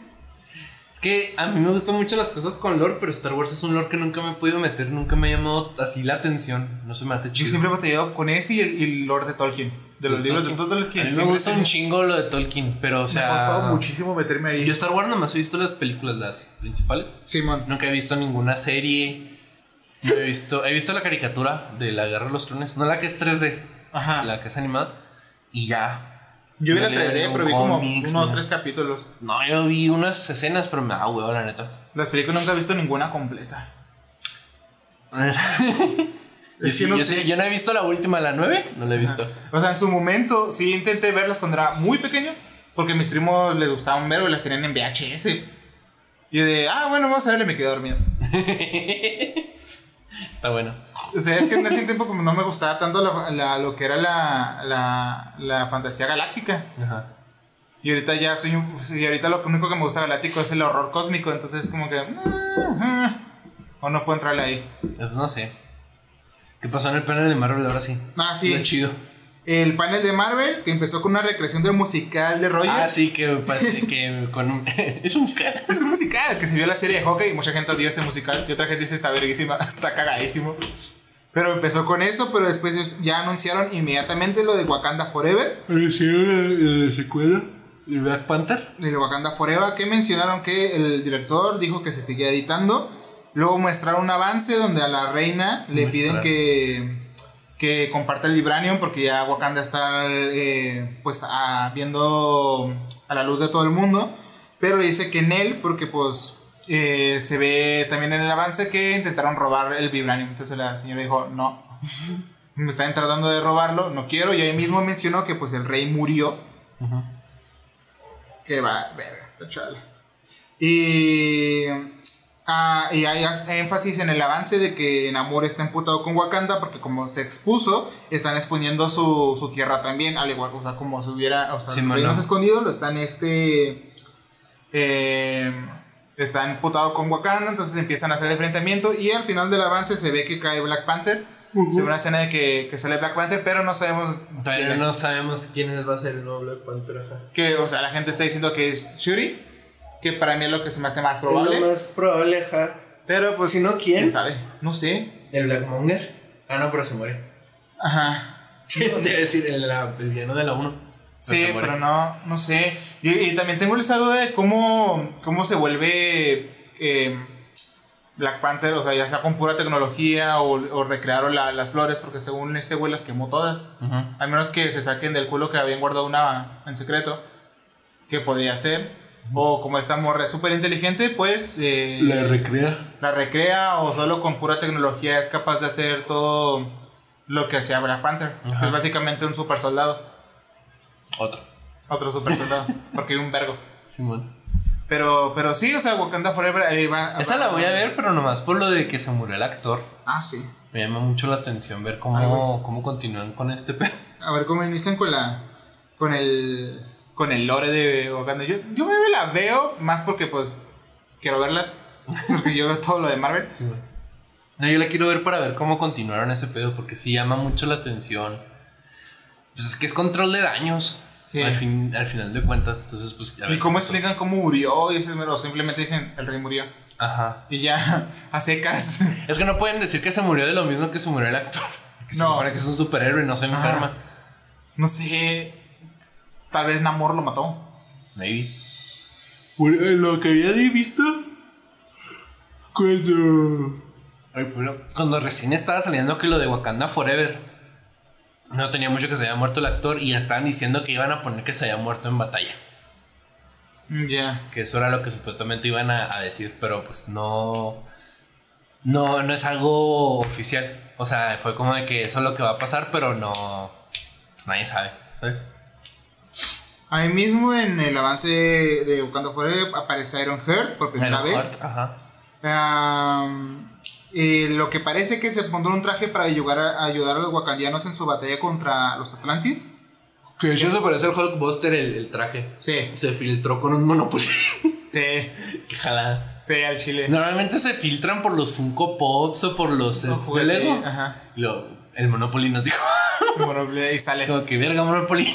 es que a mí me gustan mucho las cosas con lore, pero Star Wars es un lore que nunca me he podido meter, nunca me ha llamado así la atención. No se me hace Yo chido. siempre he batallado con ese y el, y el Lord de Tolkien. De los libros de Tolkien. A mí me gusta un chingo lo de Tolkien, pero o sea. Me ha costado muchísimo meterme ahí. Yo Star Wars nomás he visto las películas, las principales. Simón. Nunca he visto ninguna serie. He visto, he visto la caricatura de la Guerra de los Trones, no la que es 3D, Ajá. la que es animada, y ya. Yo vi la he leído 3D, pero vi como cómics, unos no. tres capítulos. No, yo vi unas escenas, pero me da huevo, la neta. Las películas nunca he visto ninguna completa. <laughs> Yo, sí, no yo, sí, yo no he visto la última, la 9, no la he visto. O sea, en su momento sí intenté verlas cuando era muy pequeño, porque mis primos les gustaban ver y las tenían en VHS. Y de, ah, bueno, vamos a verle, me quedé dormido. <laughs> Está bueno. O sea, es que en ese tiempo como no me gustaba tanto la- la- lo que era la, la, la fantasía galáctica. Ajá. Y ahorita ya soy un... Y ahorita lo único que me gusta galáctico es el horror cósmico, entonces como que... ah, ah, o no puedo entrarle ahí. Eso no sé. ¿Qué pasó en el panel de Marvel ahora sí? Ah, sí. Lo chido. El panel de Marvel, que empezó con una recreación del musical de Roger. Ah, sí, que parece que con un. <laughs> es un musical. Es un musical que se vio la serie de hockey y mucha gente odió ese musical. Y otra gente dice está verguísima, <laughs> está cagadísimo. Pero empezó con eso, pero después ya anunciaron inmediatamente lo de Wakanda Forever. la secuela de Black Panther? El Wakanda Forever, que mencionaron que el director dijo que se seguía editando. Luego muestraron un avance donde a la reina le piden que, que comparta el Vibranium porque ya Wakanda está eh, pues a- viendo a la luz de todo el mundo. Pero le dice que en él, porque pues eh, se ve también en el avance que intentaron robar el Vibranium. Entonces la señora dijo, no, me están tratando de robarlo, no quiero. Y ahí mismo mencionó que pues el rey murió. Que va, verga, está chala. Y, ah, y hay as- énfasis en el avance de que Namor está emputado con Wakanda porque como se expuso, están exponiendo su, su tierra también, al igual, o sea, como si hubiera, o sea, Sí, el mano. reino escondido, lo están este... Eh, está emputado con Wakanda, entonces empiezan a hacer el enfrentamiento y al final del avance se ve que cae Black Panther. Se ve una escena de que, que sale Black Panther, pero no sabemos quién Todavía es. no sabemos quién es- va a ser el nuevo Black Panther. ajá. Que, o sea, la gente está diciendo que es Shuri, que para mí es lo que se me hace más Es probable. lo más probable, ajá. Pero pues, Si no, ¿quién? sabe? No sé. ¿El Blackmonger? Ah, no, pero se muere. Ajá. <laughs> Te iba a decir el, la- el villano de la 1. Sí, pero no, no sé. Y, y también tengo esa duda de cómo, cómo se vuelve eh, Black Panther, o sea, ya sea con pura tecnología o, o recrearon la- las flores, porque según este güey las quemó todas. Al menos que se saquen del culo que habían guardado una en secreto, que podría ser. O como esta morra es súper inteligente, pues... eh, recrea. la recrea o solo con pura tecnología es capaz de hacer todo lo que hacía Black Panther. Ajá. Es básicamente un super soldado. Otro. Otro super soldado. <laughs> porque hay un vergo. Simón. Pero, pero sí, o sea, Wakanda Forever ahí va. Esa la voy a ver, pero nomás por lo de que se murió el actor. Ah, sí. Me llama mucho la atención ver Ay, cómo, cómo continúan con este pedo. A ver cómo inician con la. con el. Con el lore de Wakanda. Yo, yo me la veo más porque pues. quiero verlas. <laughs> Porque yo veo todo lo de Marvel. Simón. No, yo la quiero ver para ver cómo continuaron ese pedo, porque sí llama mucho la atención. Pues es que es control de daños. Sí. Al, fin, al final de cuentas. Entonces, pues. a Y cómo pasó. explican cómo murió. Y ese, o simplemente dicen el rey murió. Ajá. Y ya, <laughs> a secas. Es que no pueden decir que se murió de lo mismo que se murió el actor. Que se No. supone que es un superhéroe y no se Ajá. enferma. No sé. Tal vez Namor lo mató. Maybe. Lo que había visto cuando. Ay, pero Cuando recién estaba saliendo que lo de Wakanda Forever, no tenía mucho que se haya muerto el actor y ya estaban diciendo que iban a poner que se haya muerto en batalla. Mm, Ya. Que eso era lo que supuestamente iban a, a decir, pero pues no, no. No es algo oficial. O sea, fue como de que eso es lo que va a pasar, pero no. Pues nadie sabe, ¿sabes? Ahí mismo en el avance de Wakanda Forever aparece Iron Heart por primera Iron vez. Heart, Ajá. Eh, lo que parece que se pondrá un traje para ayudar a, ayudar a los wakandianos en su batalla contra los Atlantis. Que de hecho se parece al Hulkbuster el, el traje. Sí. Se filtró con un Monopoly. <laughs> Sí. <laughs> Qué jalada. Sí, al chile. Normalmente se filtran por los Funko Pops o por los No, sets de juguete, Lego. Ajá. Lo- el Monopoly nos dijo. Bueno, y Es sale. como que verga Monopoly.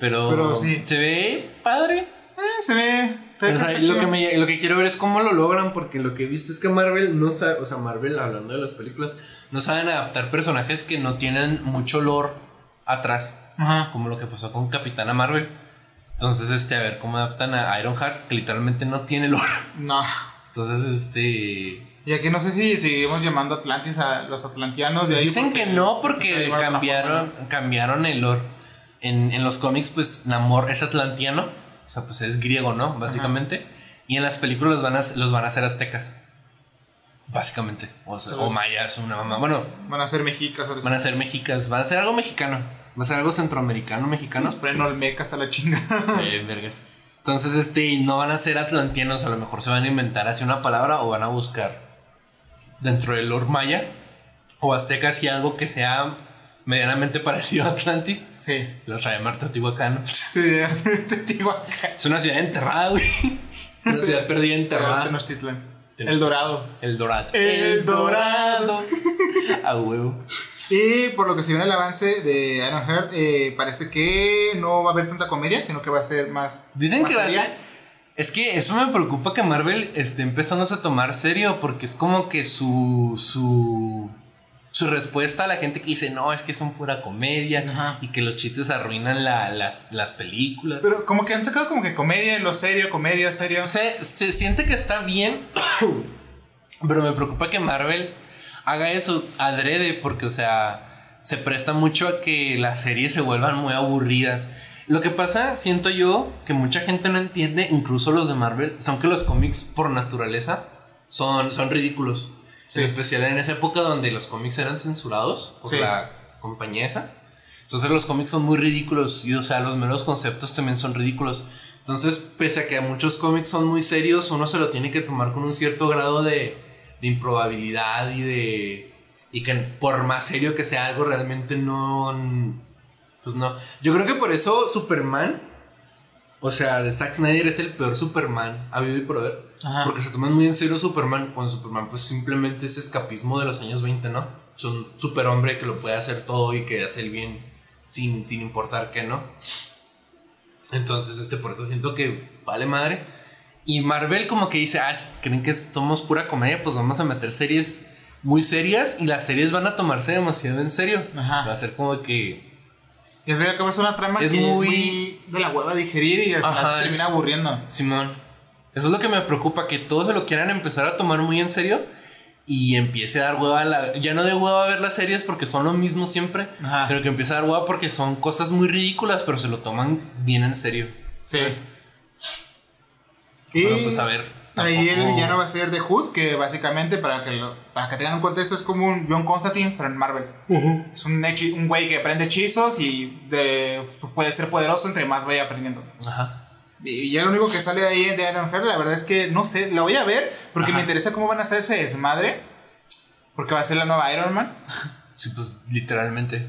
Pero, Pero sí. se ve padre. Eh, se ve. Se ve O sea, lo, que me- lo que quiero ver es cómo lo logran, porque lo que he visto es que Marvel no sabe, o sea, Marvel hablando de las películas, no saben adaptar personajes que no tienen mucho lore atrás, Ajá. como lo que pasó con Capitana Marvel. Entonces, este, a ver cómo adaptan a Ironheart, que literalmente no tiene lore. No. Entonces, este. Y aquí no sé si seguimos llamando Atlantis a los atlantianos de ahí. Dicen que no porque a cambiaron, cambiaron el lore. En, en los cómics, pues Namor es atlantiano. O sea, pues es griego, ¿no? Básicamente. Y en las películas los van a, los van a hacer aztecas. Básicamente. O, sea, o mayas, una mamá. Bueno, Van a ser mexicas. van a ser mexicas. Van a ser algo mexicano. Va a ser algo centroamericano, mexicano. Nos ponen olmecas a la chinga. Sí, vergas. Entonces, este, no van a ser atlantianos, a lo mejor se van a inventar así una palabra o van a buscar dentro del lore maya o azteca si algo que sea medianamente <laughs> parecido a Atlantis. Sí. Los va a llamar Teotihuacano. Sí, <laughs> Teotihuacán. Es una ciudad enterrada, güey. Una Sí. ciudad perdida enterrada. El Dorado. El Dorado. El Dorado. <laughs> A huevo. Y por lo que se ve en el avance de Iron Heart, eh, parece que no va a haber tanta comedia, sino que va a ser más. Dicen más que va a ser. Es que eso me preocupa que Marvel esté empezándose a tomar serio, porque es como que su. su. Su respuesta a la gente que dice, no, es que son pura comedia Ajá. y que los chistes arruinan la- las, las películas. Pero como que han sacado como que comedia, lo serio, comedia, serio. Se, se siente que está bien, <coughs> pero me preocupa que Marvel haga eso adrede, porque, o sea, se presta mucho a que las series se vuelvan muy aburridas. Lo que pasa, siento yo, que mucha gente no entiende, incluso los de Marvel, son que los cómics por naturaleza son, son ridículos. Sí. En especial en esa época donde los cómics eran censurados por Sí. la compañía esa. Entonces los cómics son muy ridículos y o sea, los meros conceptos también son ridículos. Entonces, pese a que muchos cómics son muy serios, uno se lo tiene que tomar con un cierto grado de, de improbabilidad y de... Y que por más serio que sea algo, realmente no... Pues no. Yo creo que por eso Superman, o sea, de Zack Snyder es el peor Superman habido y por haber. Ajá. Porque se toman muy en serio Superman, cuando Superman pues simplemente es escapismo de los años 20, ¿no? Es un superhombre que lo puede hacer todo y que hace el bien sin, sin importar qué, ¿no? Entonces, este, por eso siento que vale madre. Y Marvel como que dice, ah, creen que somos pura comedia, pues vamos a meter series muy serias y las series van a tomarse demasiado en serio. Ajá. Va a ser como que... Y al fin y al cabo es una trama Es que muy- es muy de la hueva digerir y al final Ajá, te termina es- aburriendo. Simón, eso es lo que me preocupa, que todos se lo quieran empezar a tomar muy en serio y empiece a dar hueva a la... Ya no de hueva a ver las series porque son lo mismo siempre, Ajá. sino que empieza a dar hueva porque son cosas muy ridículas, pero se lo toman bien en serio. Sí. Pero pues a ver. Ahí el tampoco- villano va a ser The Hood, que básicamente, para que, lo- para que tengan un contexto, es como un John Constantine, pero en Marvel. Es un, hechi- un güey que aprende hechizos y de, puede ser poderoso entre más vaya aprendiendo. Ajá. Y ya lo único que sale de ahí de Iron Heart, la verdad es que no sé, la voy a ver porque Ajá. me interesa cómo van a hacer ese desmadre. Porque va a ser la nueva Iron Man. <laughs> Sí, pues literalmente.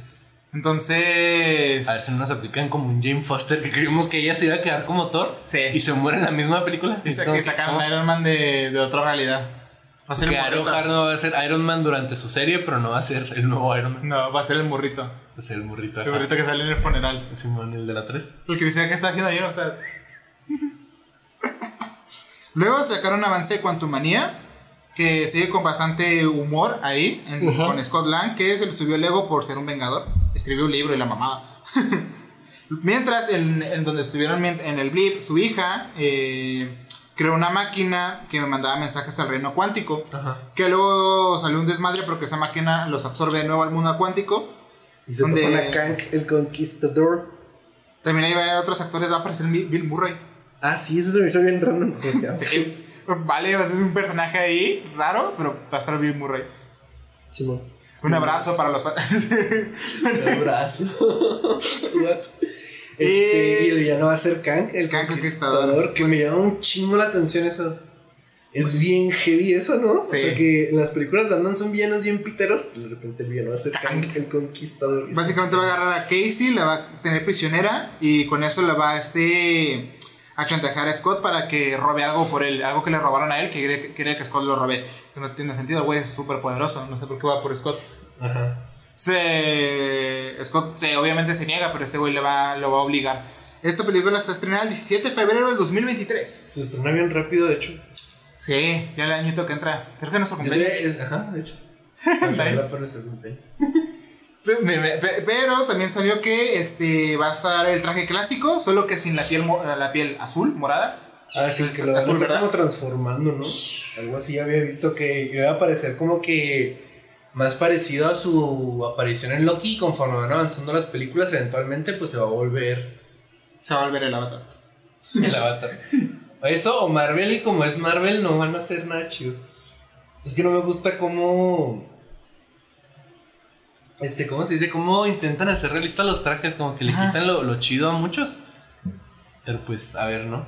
Entonces. A ver si no nos aplican como un Jane Foster que creímos que ella se iba a quedar como Thor Sí. y se muere en la misma película. Y, sa- que, sacaron a Iron Man de, de otra realidad. Va a ser Que Iron morrito. Heart no va a ser Iron Man durante su serie, pero no va a ser el nuevo Iron Man. No, va a ser el morrito. Va a ser el burrito. El morrito que sale en el funeral. Simón, el de la 3. El que dice que está haciendo bien, o sea. Luego sacaron un avance de Quantumania, que sigue con bastante humor ahí, en- con Scott Lang, que se le subió el ego por ser un vengador. Escribió un libro y la mamada. <laughs> Mientras, en, en donde estuvieron en el blip, su hija eh, creó una máquina que mandaba mensajes al reino cuántico. Ajá. Que luego salió un desmadre porque esa máquina los absorbe de nuevo al mundo cuántico. Y se Donde- a Kang, el conquistador. También ahí va a haber otros actores, va a aparecer Bill Murray. Ah, sí, eso se me hizo bien random. <laughs> Sí. Vale, va a ser un personaje ahí raro, pero va a estar Bill Murray. Simón. Un abrazo para los fans. <laughs> Un abrazo. <laughs> What? Este, y el villano va a ser Kang, el Kang conquistador, Conquistador. Que me llama un chingo la atención eso. Es bien heavy eso, ¿no? O sea que en las películas de Andan son villanos bien piteros. Y de repente el villano va a ser Kang, Kang. el conquistador. Básicamente va a agarrar a Casey, la va a tener prisionera y con eso la va a, este, a chantajear a Scott para que robe algo por él, algo que le robaron a él, que quiere que Scott lo robe. Que no tiene sentido, el güey es súper poderoso, no sé por qué va por Scott. Ajá. Se, Scott se, obviamente se niega, pero este güey le va, lo va a obligar. Esta película se estrena el 17 de febrero del 2023. Se estrena bien rápido, de hecho. Sí, ya el añito que entra. Cerca de nuestro cumpleaños. Ajá, de hecho. <laughs> Nice. Pero también salió que este va a estar el traje clásico, solo que sin la piel la piel azul, morada. Ah, sí, que lo van a Azul, estar como transformando, ¿no? Algo así había visto que iba a aparecer como que más parecido a su aparición en Loki. y Conforme van avanzando las películas, eventualmente pues se va a volver Se va a volver el avatar. el avatar. Eso o Marvel, y como es Marvel, no van a hacer nada chido. Es que no me gusta cómo. Este, ¿cómo se dice? Cómo intentan hacer realistas los trajes, como que le quitan lo, lo chido a muchos. Pero pues, a ver, ¿no?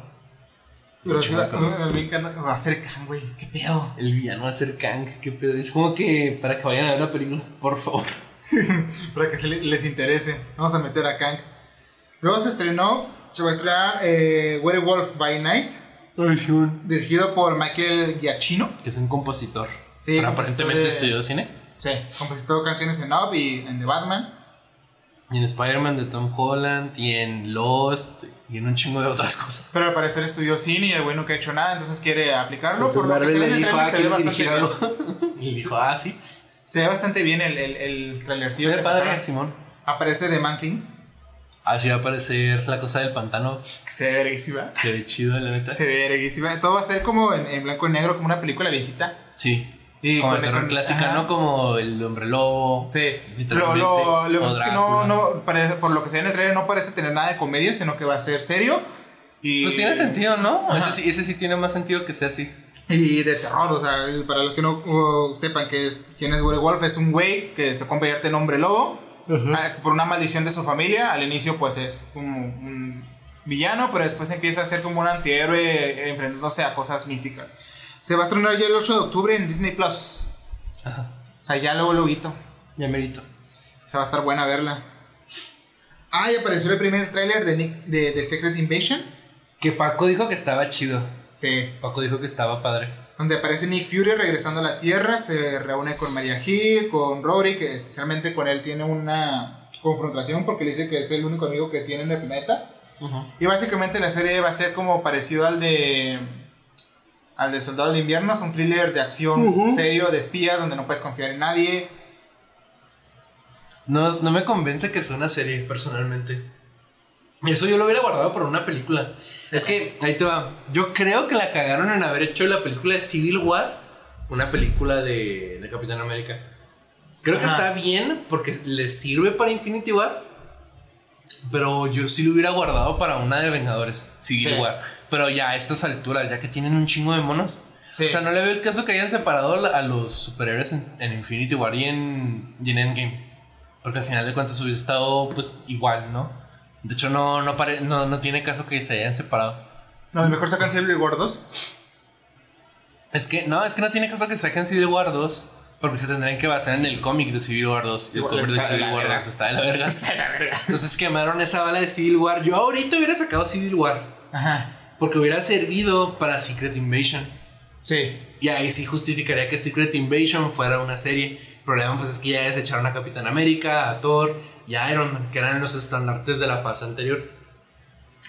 Pero a. Va a ser Kang, güey. ¿Qué pedo? El villano va a ser Kang, qué pedo. Es como que para que vayan a ver la película, por favor. <laughs> Para que se le- les interese. Vamos a meter a Kang. Luego se estrenó. Se va a estrenar eh, Werewolf by Night. Dirigido por Michael Giacchino. Que es un compositor. Sí, Pero compositor aparentemente de- estudió cine. Sí, compositor de canciones en Up y en The Batman. Y en Spider-Man de Tom Holland, y en Lost, y en un chingo de otras cosas. Pero al parecer estudió cine y el güey nunca ha hecho nada, entonces quiere aplicarlo. Por lo que se ve le el dijo, trailer, ah, se ve ¿quieres bastante bien. <laughs> Y dijo, ah, sí. Se ve bastante bien el, el, el Se trailercillo ve que padre, sacaron. Simón. Aparece The Man Thing. Así va a aparecer la cosa del pantano. que Se ve verguísima. Se ve chido, la neta. Se ve verguísima. Todo va a ser como en, en blanco y negro, como una película viejita. Sí. Y como con- con- clásica, ajá. ¿no? Como el hombre lobo. Sí, lo, lo, lo que o pasa es que no, Drácula. no parece- por lo que se ve en el trailer no parece tener nada de comedia, sino que va a ser serio. Y, Pues tiene sentido, ¿no? Ese sí, ese sí tiene más sentido que sea así. Y de terror, o sea, para los que no uh, sepan que es, quién es Werewolf, es un güey que se convierte en hombre lobo ah, por una maldición de su familia. Al inicio, pues es como un villano, pero después empieza a ser como un antihéroe enfrentándose a cosas místicas. Se va a estrenar ya el 8 de octubre en Disney Plus. Ajá. O sea, ya luego lo Ya merito. Se va a estar buena verla. Ah, y apareció el primer tráiler de, Nick- de, de Secret Invasion. Que Paco dijo que estaba chido. Sí. Paco dijo que estaba padre. Donde aparece Nick Fury regresando a la Tierra, se reúne con Maria Hill, con Rory, que especialmente con él tiene una confrontación porque le dice que es el único amigo que tiene en el planeta. Y básicamente la serie va a ser como parecido al de al del Soldado del Invierno, es un thriller de acción serio, de espías, donde no puedes confiar en nadie. No, no me convence que sea una serie, personalmente. Eso yo lo hubiera guardado para una película. Es que, ahí te va. Yo creo que la cagaron en haber hecho la película de Civil War, una película de, de Capitán América. Creo que está bien porque les sirve para Infinity War. Pero yo sí lo hubiera guardado para una de Vengadores, Civil Sí. War. Pero ya a estas alturas, ya que tienen un chingo de monos. Sí. O sea, no le veo el caso que hayan separado a los superhéroes en, en Infinity War y en, y en Endgame. Porque al final de cuentas hubiera estado pues igual, ¿no? De hecho, no, no, pare- no, no tiene caso que se hayan separado. No, a lo mejor sacan Civil War 2. Es que, no, es que no tiene caso que saquen Civil War 2. Porque se tendrían que basar en el cómic de Civil War 2. Y el cómic de Civil War verga. 2 está de la verga. Está de la verga. Entonces quemaron esa bala de Civil War. Yo ahorita hubiera sacado Civil War. Ajá. Porque hubiera servido para Secret Invasion. Sí. Y ahí sí justificaría que Secret Invasion fuera una serie. El problema pues es que ya desecharon a Capitán América, a Thor y a Iron Man, que eran los estandartes de la fase anterior.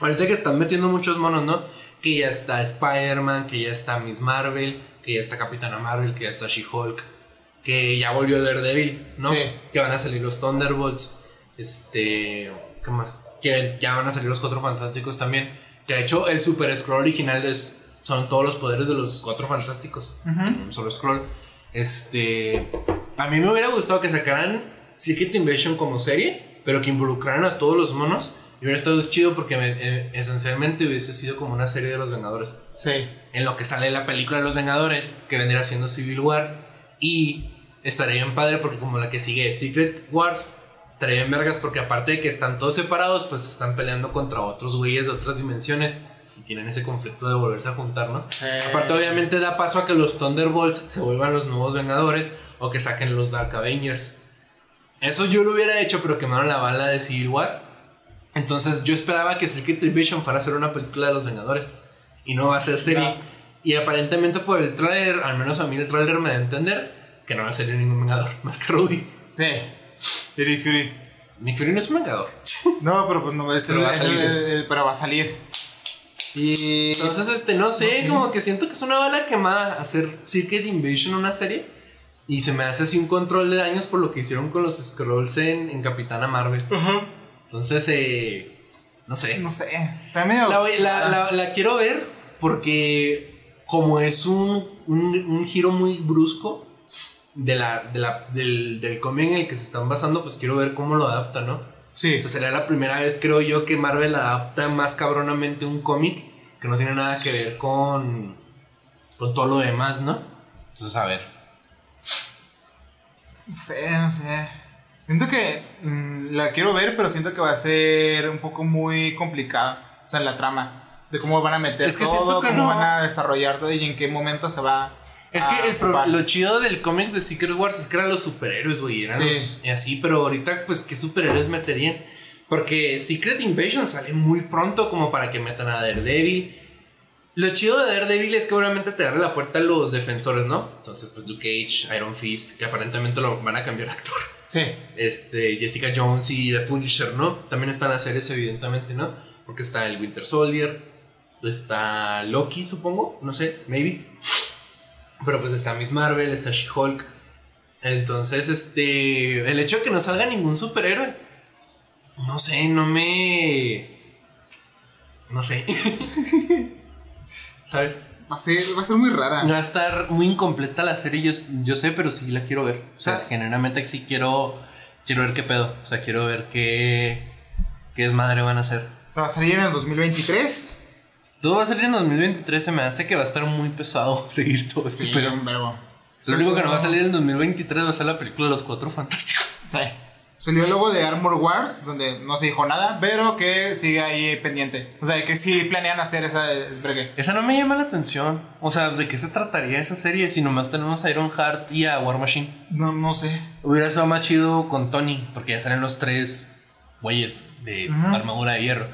Ahorita que están metiendo muchos monos, ¿no? Que ya está Spider-Man, que ya está Miss Marvel, que ya está Capitana Marvel, que ya está She-Hulk, que ya volvió Daredevil, ¿no? Sí. Que van a salir los Thunderbolts, este... ¿Qué más? Que ya van a salir los Cuatro Fantásticos también. Que de hecho el Super Scroll original es, son todos los poderes de los Cuatro Fantásticos. En un solo scroll. Este. A mí me hubiera gustado que sacaran Secret Invasion como serie, pero que involucraran a todos los monos. Y hubiera estado chido porque me- eh, esencialmente hubiese sido como una serie de los Vengadores. Sí. En lo que sale la película de los Vengadores, que vendría siendo Civil War. Y estaría bien padre porque, como la que sigue es Secret Wars, estaría bien vergas porque, aparte de que están todos separados, pues están peleando contra otros güeyes de otras dimensiones. Y tienen ese conflicto de volverse a juntar, ¿no? Sí. Aparte, obviamente da paso a que los Thunderbolts se vuelvan los nuevos Vengadores o que saquen los Dark Avengers. Eso yo lo hubiera hecho, pero quemaron la bala de Civil War. Entonces yo esperaba que Secret Invasion fuera a ser una película de los Vengadores y no va a ser serie. No. Y aparentemente por el tráiler, al menos a mí el tráiler me da a entender que no va a salir ningún Vengador, <laughs> más que Rudy. Sí. Fury Fury. Nick Fury no es un Vengador. No, pero pues no es Pero el, va a salir. el- el- pero va a salir. Y Entonces, este, no sé, como que siento que es una bala quemada hacer Secret Invasion una serie. Y se me hace así un control de daños por lo que hicieron con los scrolls en, en Capitana Marvel. Ajá. Entonces, eh, no sé. no sé, está medio La, voy- la- la- la quiero ver porque como es un, un, un giro muy brusco de la, de la, del, del cómic en el que se están basando, pues quiero ver cómo lo adapta, ¿no? Sí. Entonces sería la primera vez, creo yo, que Marvel adapta más cabronamente un cómic que no tiene nada que ver con, con todo lo demás, ¿no? Entonces, a ver. No sé, no sé. Siento que mm, la quiero ver, pero siento que va a ser un poco muy complicada. O sea, en la trama. De cómo van a meter Es que siento todo, que cómo no- van a desarrollar todo y en qué momento se va Es a que el pro- lo chido del cómic de Secret Wars es que eran los superhéroes, güey. Eran Sí. los- y así, pero ahorita, pues, ¿qué superhéroes meterían? Porque Secret Invasion sale muy pronto como para que metan a Daredevil. Lo chido de Daredevil es que obviamente te abre la puerta a los defensores, ¿no? Entonces, pues Luke Cage, Iron Fist, que aparentemente lo van a cambiar de actor. Sí. Este, Jessica Jones y The Punisher, ¿no? También están las series, evidentemente, ¿no? Porque está el Winter Soldier, está Loki, supongo, no sé, maybe. Pero pues está Miss Marvel, está She-Hulk. Entonces, este, el hecho de que no salga ningún superhéroe, no sé, no me... No sé. <laughs> ¿Sabes? Va a ser, va a ser muy rara. No va a estar muy incompleta la serie, yo, yo sé, pero sí la quiero ver. O sea, genuinamente sí quiero, quiero ver qué pedo. O sea, quiero ver qué, qué desmadre van a hacer. Va a salir en el 2023. Todo va a salir en 2023, se me hace que va a estar muy pesado <laughs> seguir todo este Sí, verbo. Lo único que no va a salir en 2023 va a ser la película de los Cuatro Fantásticos. <laughs> Sí. Salió el logo de Armor Wars, donde no se dijo nada, pero que sigue ahí pendiente. O sea, que sí planean hacer esa. Esa no me llama la atención. O sea, ¿de qué se trataría esa serie si nomás tenemos a Iron Heart y a War Machine? No, no sé. Hubiera estado más chido con Tony, porque ya salen los tres güeyes de armadura de hierro.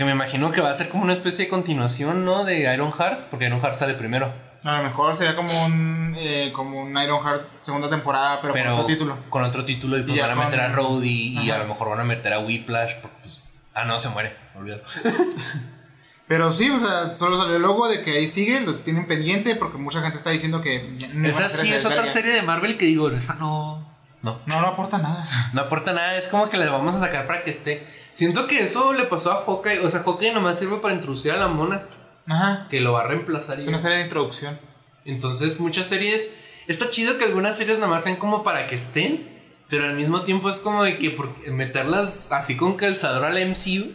Que me imagino que va a ser como una especie de continuación, ¿no? De Iron Heart, porque Iron Heart sale primero. A lo mejor sería como un, eh, como un Iron Heart segunda temporada, pero, Pero con otro título. Con otro título y pues Y van a meter a Rhodey y a lo mejor van a meter a Whiplash, pues... Ah, no, se muere, olvídalo. <laughs> Pero sí, o sea, solo salió el logo de que ahí sigue, los tienen pendiente porque mucha gente está diciendo que no Esa sí es otra serie de Marvel que digo, esa no... No. No, no aporta nada. No aporta nada, es como que la vamos a sacar para que esté. Siento que eso le pasó a Hawkeye, o sea, Hawkeye nomás sirve para introducir a la mona, Ajá. que lo va a reemplazar. y Es una serie de introducción. Entonces, muchas series. Está chido que algunas series nada más sean como para que estén. Pero al mismo tiempo es como de que por meterlas así con calzador al MCU.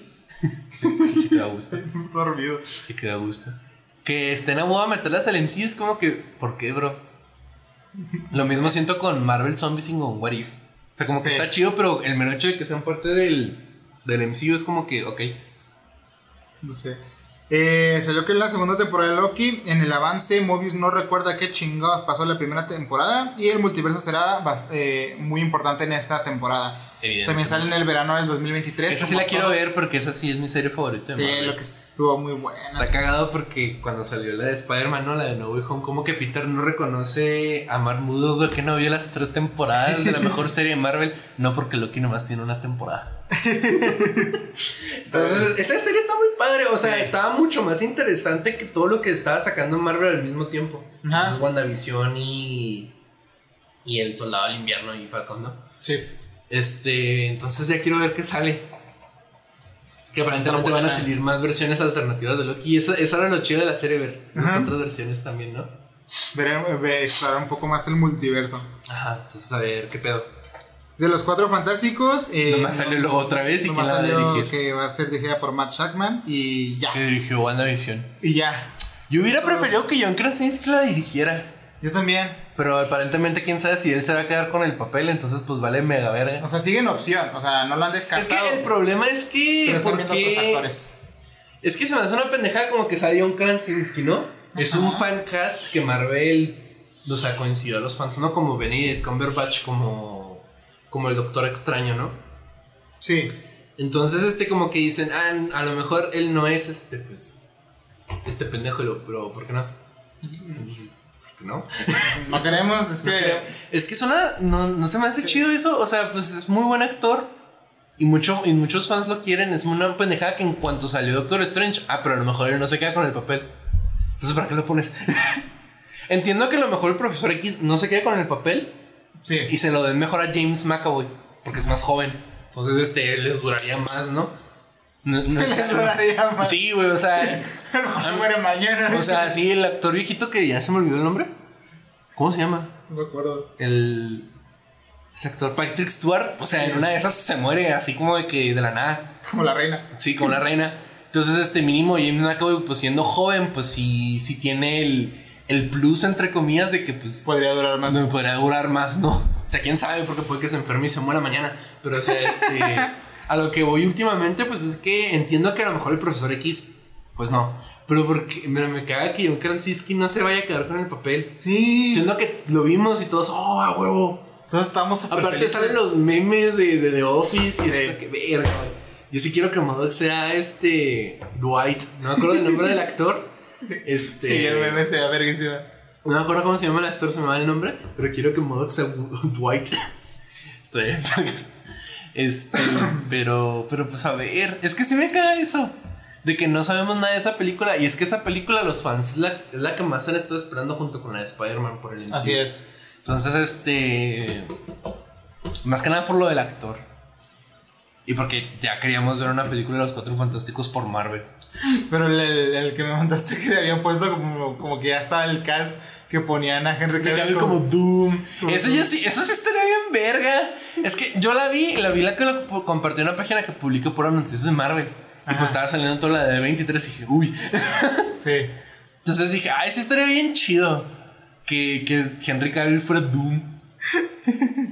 sí <laughs> que da gusto. <laughs> Dormido. Sí que da gusto. Que estén a modo a meterlas al MCU es como que. ¿Por qué, bro? Lo mismo siento con Marvel Zombies y con What If. O sea, como que está chido, pero el mero hecho de que sean parte del, del MCU es como que, ok. No sé. Eh, salió que en la segunda temporada de Loki, en el avance, Mobius no recuerda qué chingados pasó en la primera temporada y el multiverso será eh, muy importante en esta temporada. También sale en el verano del 2023. Esa sí la quiero ver porque esa sí es mi serie favorita. Sí, Marvel. lo que estuvo muy buena. Está cagado porque cuando salió la de Spider-Man, ¿no? La de No Way Home, como que Peter no reconoce a Mark Moodle que no vio las tres temporadas de la <laughs> mejor serie de Marvel, no porque Loki nomás tiene una temporada. <laughs> Entonces, esa serie está muy padre, o sea, Sí. estaba mucho más interesante que todo lo que estaba sacando Marvel al mismo tiempo. Ajá. Entonces, WandaVision y, y El Soldado del Invierno y Falcon, ¿no? Sí. Este, entonces ya quiero ver qué sale. Que aparentemente buena. van a salir más versiones alternativas de Loki. Y eso, eso era lo chido de la serie, ver las Ajá. otras versiones también, ¿no? Veremos, ve- explorar un poco más el multiverso. Ajá, entonces a ver qué pedo. De los cuatro fantásticos. Eh, Nomás salió luego otra vez y la va a que va a ser dirigida por Matt Shackman y ya. Que dirigió WandaVision. Y ya. Yo hubiera Esto- preferido que John Krasinski la dirigiera. Yo también. Pero aparentemente quién sabe si él se va a quedar con el papel, entonces pues vale mega verga. O sea, sigue en opción. O sea, no lo han Es descartado. que el problema es que. pero están ¿por viendo otros actores. Es que se me hace una pendejada como que sale John Krasinski, ¿no? Es un Ajá. fan cast que Marvel, o sea, coincidió a los fans, no como Benedict Cumberbatch, como, como el Doctor Extraño, ¿no? Sí. Entonces, este, como que dicen, ah, a lo mejor él no es este, pues, este pendejo, pero ¿por qué no? ¿Por qué no? No queremos, es <laughs> que. Es que suena, no, no se me hace chido eso, o sea, pues es muy buen actor. Y, mucho, y muchos fans lo quieren, es una pendejada que en cuanto salió Doctor Strange, ah, pero a lo mejor él no se queda con el papel. Entonces, ¿para qué lo pones? <laughs> Entiendo que a lo mejor el profesor X no se queda con el papel Sí. y se lo den mejor a James McAvoy, porque es más joven. Entonces, este, les duraría más, ¿no? No, no <laughs> está- Lo daría más. Sí, güey, o sea. <laughs> Se muere mañana. O sea, sí, el actor viejito que ya se me olvidó el nombre. ¿Cómo se llama? No me acuerdo. El. Ese actor Patrick Stewart. O sea, Sí. en una de esas se muere así como de que de la nada. Como la reina. Sí, con la reina. Entonces, este mínimo James McAvoy, pues siendo joven, pues sí, sí tiene el, el plus, entre comillas, de que pues Podría durar más. no me podría durar más, ¿no? O sea, quién sabe, porque puede que se enferme y se muera mañana. Pero, o sea, este. <laughs> a lo que voy últimamente, pues es que entiendo que a lo mejor el profesor X, pues no. Pero porque me, me caga que John Krasinski no se vaya a quedar con el papel. Sí. Siendo que lo vimos y todos, oh, a huevo. Todos estamos súper Aparte felices. salen los memes de, de The Office y Sí. es que verga, güey. Yo sí quiero que Modoc sea este Dwight. No me acuerdo del nombre del actor. Este, Sí, el meme se ve verguísima. No me acuerdo cómo se llama el actor, se me va el nombre, pero quiero que Modoc sea Dwight. <laughs> Estoy bien. Este, <coughs> pero, pero pues a ver, es que sí me caga eso. De que no sabemos nada de esa película. Y es que esa película, los fans, es la, es la que más han estado esperando junto con la de Spider-Man por el MCU. Así es. Entonces, este. Más que nada por lo del actor. Y porque ya queríamos ver una película de los cuatro fantásticos por Marvel. Pero el, el- el que me mandaste que habían puesto como, como que ya estaba el cast que ponían a Henry Cavill como Doom. como Eso Doom. ya sí, eso sí estaría bien verga. Es que yo la vi, la vi la que pu- compartió en una página que publica puras noticias de Marvel. Y pues estaba saliendo toda la de 23 y dije, uy. <laughs> Sí. Entonces dije, ay, sí estaría bien chido que, que Henry Cavill fuera Doom.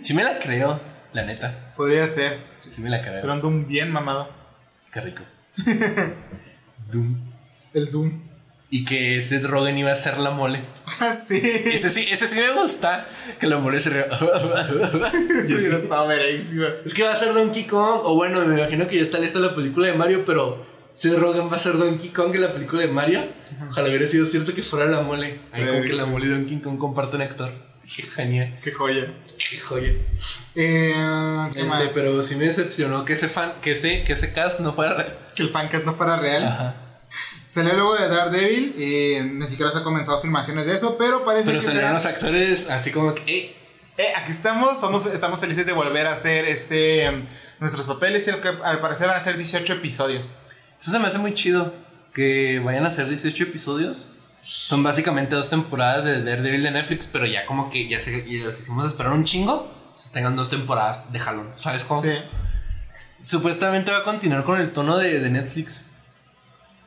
Sí me la creo, la neta. Podría ser. Sí me la creo. Pero un Doom bien mamado. Qué rico. <laughs> Doom. El Doom. Y que Seth Rogen iba a ser la mole. Ah, sí. Ese sí, ese sí me gusta. Que la mole se ría. <laughs> Yo sí. Verguísima. Es que va a ser Donkey Kong. O bueno, me imagino que ya está lista la película de Mario, pero Seth Rogen va a ser Donkey Kong en la película de Mario. Ojalá hubiera sido cierto que fuera la mole. Como que la mole y Donkey Kong comparten actor. Qué genial. Qué joya. Qué joya. Eh, ¿qué Este, más? pero sí me decepcionó que ese fan, que ese, que ese cast no fuera real. Que el fancast no fuera real. Ajá. Salió luego de Daredevil. Y ni siquiera se ha comenzado filmaciones de eso. Pero parece Pero que salieron será- los actores así como que, eh, Eh, aquí estamos, somos, estamos felices de volver a hacer este nuestros papeles y al, que, al parecer van a ser 18 episodios. Eso se me hace muy chido. Que vayan a ser 18 episodios. Son básicamente dos temporadas de Daredevil de Netflix, pero ya como que ya, se, ya las hicimos esperar un chingo. Entonces tengan dos temporadas de jalón. ¿Sabes cómo? Sí. Supuestamente va a continuar con el tono de, de Netflix.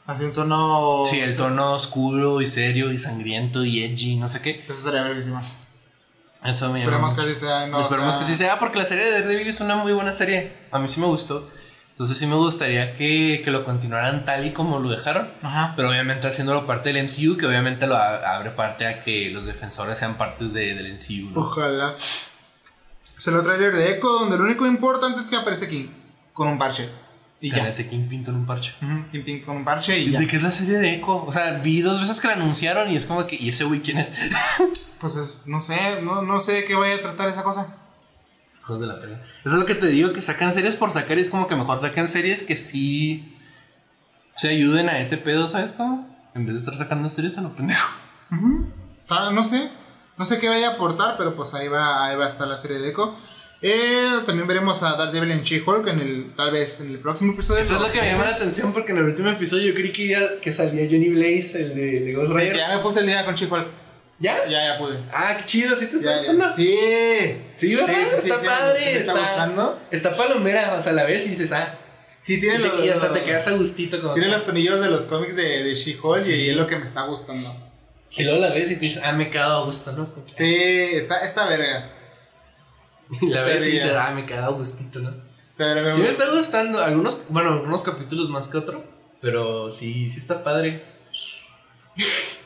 Así un tono. Sí, el tono oscuro y serio y sangriento y edgy, no sé qué. Eso sería verguísima. Eso me Esperemos que así sea. No, Esperemos sea, que sí sea, porque la serie de Daredevil es una muy buena serie. A mí sí me gustó. Entonces sí me gustaría que, que lo continuaran tal y como lo dejaron. Ajá. Pero obviamente haciéndolo parte del MCU, que obviamente lo a- abre parte a que los defensores sean partes de- del MCU. ¿no? Ojalá. Salió trailer de Echo, donde lo único importante es que aparece King con un parche. Y Con ya. ese Kingpin con un parche. Ujú, Kingpin con un parche y ya. ¿De qué es la serie de Echo? O sea, vi dos veces que la anunciaron y es como que, ¿y ese güey quién es? <laughs> Pues es- no sé, no, no sé de qué vaya a tratar esa cosa. Hijos de la pelea. Eso es lo que te digo, que sacan series por sacar y es como que mejor sacan series que sí se ayuden a ese pedo, ¿sabes cómo? En vez de estar sacando series a lo pendejo. Ah, no sé. No sé qué vaya a aportar, pero pues ahí va, ahí va a estar la serie de Echo. Eh, también veremos a Daredevil en She-Hulk en el, tal vez en el próximo episodio. Eso es lo que me llama la atención porque en el último episodio yo creí que, ya- que salía Johnny Blaze, el de, de Ghost Rider. Ya me puse el día con She-Hulk. ¿Ya? Ya, ya pude. Ah, qué chido, ¿sí te está Ya, gustando? ya. Sí. Sí, ¿verdad? está sí, padre. sí me está, gustando. Está palomera, o sea, la ves y dices, ah. Sí, Y, tiene te- los, y hasta te quedas a gustito. Como tiene los tonillos de los cómics de, de She-Hulk Sí. y es lo que me está gustando. Y luego la ves y te dices, ah, me he quedado a gusto, ¿no? Sí, está, está verga. <laughs> Y la ves y dices, ah, me he quedado a gustito, ¿no? Verga. Sí me está gustando. Algunos, bueno, algunos capítulos más que otro. Pero sí, sí está padre. <laughs>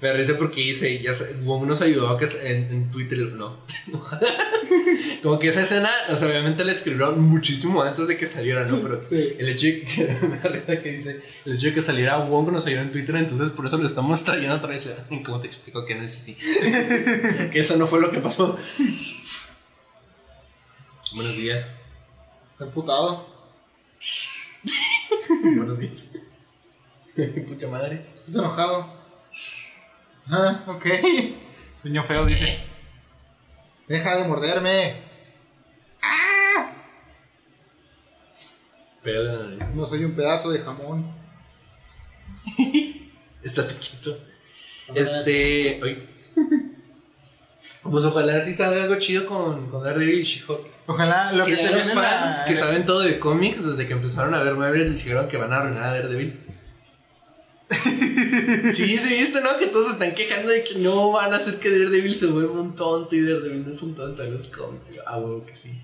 Me risa porque dice, ya Wong nos ayudó a que en, en Twitter, no. <laughs> Como que esa escena, o sea, obviamente la escribieron muchísimo antes de que saliera, ¿no? Pero Sí. el hecho de que, me que dice, el hecho de que saliera Wong nos ayudó en Twitter, entonces por eso lo estamos trayendo otra vez. ¿Cómo te explico que no es así? que eso no fue lo que pasó. Buenos días. Está emputado. <laughs> Buenos días. <laughs> Pucha madre. Estás enojado. Ah, ok. Sueño feo, dice. Deja de morderme. Pégale la nariz. No soy un pedazo de jamón. <laughs> Estate quieto. Este. Oye. Pues ojalá sí salga algo chido con, con Daredevil y She-Hulk. Ojalá lo Que que se los fans que saben todo de cómics desde que empezaron a ver Marvel dijeron que van a arruinar a Daredevil. <laughs> sí, se viste, ¿no? Que todos están quejando de que no van a hacer que Daredevil se vuelva un tonto y Daredevil no es un tonto en los cómics. Y yo, ah, huevo que sí.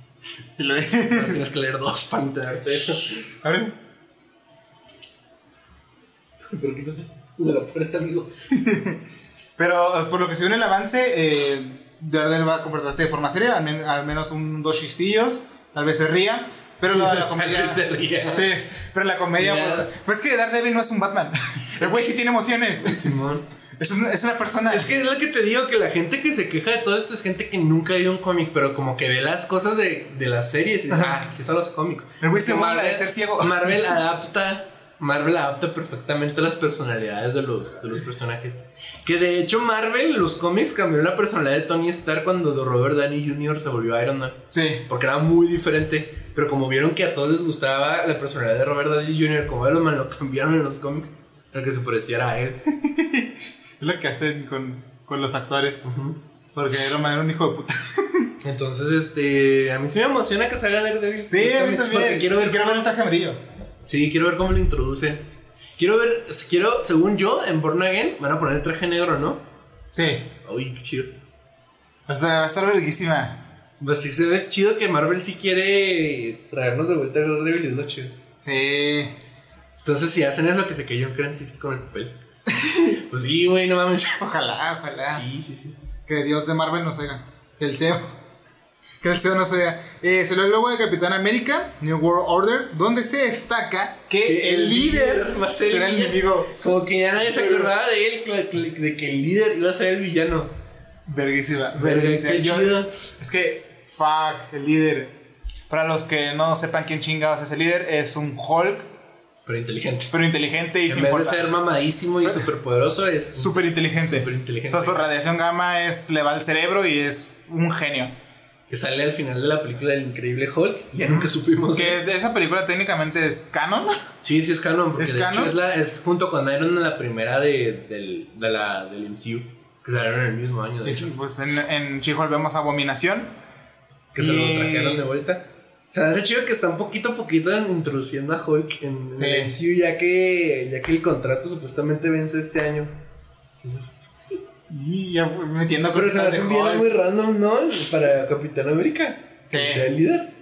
Se lo tienes que leer dos para enterarte de eso. Abre. Pero quítate la puerta, amigo. <laughs> Pero por lo que se ve en el avance, eh, Daredevil va a comportarse de forma seria, al, men- al menos un dos chistillos, tal vez se ría, pero la, la <laughs> comedia... se ría. Sí, pero la comedia... Pues, pues que Daredevil no es un Batman. El güey sí tiene emociones. Simón. Es una, es una persona... Es que es lo que te digo, que la gente que se queja de todo esto es gente que nunca ha ido a un cómic, pero como que ve las cosas de, de las series y ah, sí son los cómics. El güey se burla de ser ciego. Marvel <laughs> adapta, Marvel adapta perfectamente las personalidades de los, de los personajes. Que de hecho Marvel, los cómics cambió la personalidad de Tony Stark cuando Robert Downey Jr. se volvió Iron Man. Sí. Porque era muy diferente. Pero como vieron que a todos les gustaba la personalidad de Robert Downey Jr. como Iron Man, lo cambiaron en los cómics. Para que se pareciera a él. <laughs> Es lo que hacen con, con los actores. Porque Iron Man era un hijo de puta. <laughs> Entonces, este. A mí sí me emociona que salga Daredevil. Sí, a mí también. Porque quiero ver quiero ver el traje amarillo. Sí, quiero ver cómo lo introducen. Quiero ver. Quiero, según yo, en Born Again van a poner el traje negro, ¿no? Sí. Uy, qué chido. O sea, va a estar verguísima. Pues sí se ve chido que Marvel sí quiere traernos de vuelta a Daredevil y es lo chido. Sí. Entonces, si hacen eso, que se cayó Krasinski con el papel. <laughs> pues sí, güey, no mames. Ojalá, ojalá. Sí, sí, sí. Que Dios de Marvel nos oiga. Que el CEO. Que el CEO nos oiga. Eh, se lo el logo de Capitán América, New World Order, donde se destaca que, Que el el líder líder va a ser será el enemigo. Como que ya nadie se acordaba de él, de que el líder iba a ser el villano. Verguísima. Verguísima. Yo-. Es que, fuck, el líder. Para los que no sepan quién chingados es el líder, es un Hulk, Pero inteligente. pero inteligente y En sin vez de fuerza. ser mamadísimo y superpoderoso, es Súper inteligente. Súper inteligente. O sea, su radiación gamma es, le va al cerebro y es un genio. Que sale al final de la película del increíble Hulk. y Ya nunca supimos. Que de esa película técnicamente es canon. Sí, sí es canon. Porque ¿Es de canon? hecho es, la, es junto con Iron Man la primera de, del, de la, del MCU. Que salieron en el mismo año, de Y hecho. pues en, en She-Hulk vemos Abominación. Que se lo y- trajeron de vuelta. O sea, hace chido que están poquito a poquito introduciendo a Hulk en, en Sí. el MCU, ya que, ya que el contrato supuestamente vence este año. Entonces, Y ya metiendo pero se cosas hace un villano muy random, ¿no? Para Capitán América. Sí. Que sea el líder.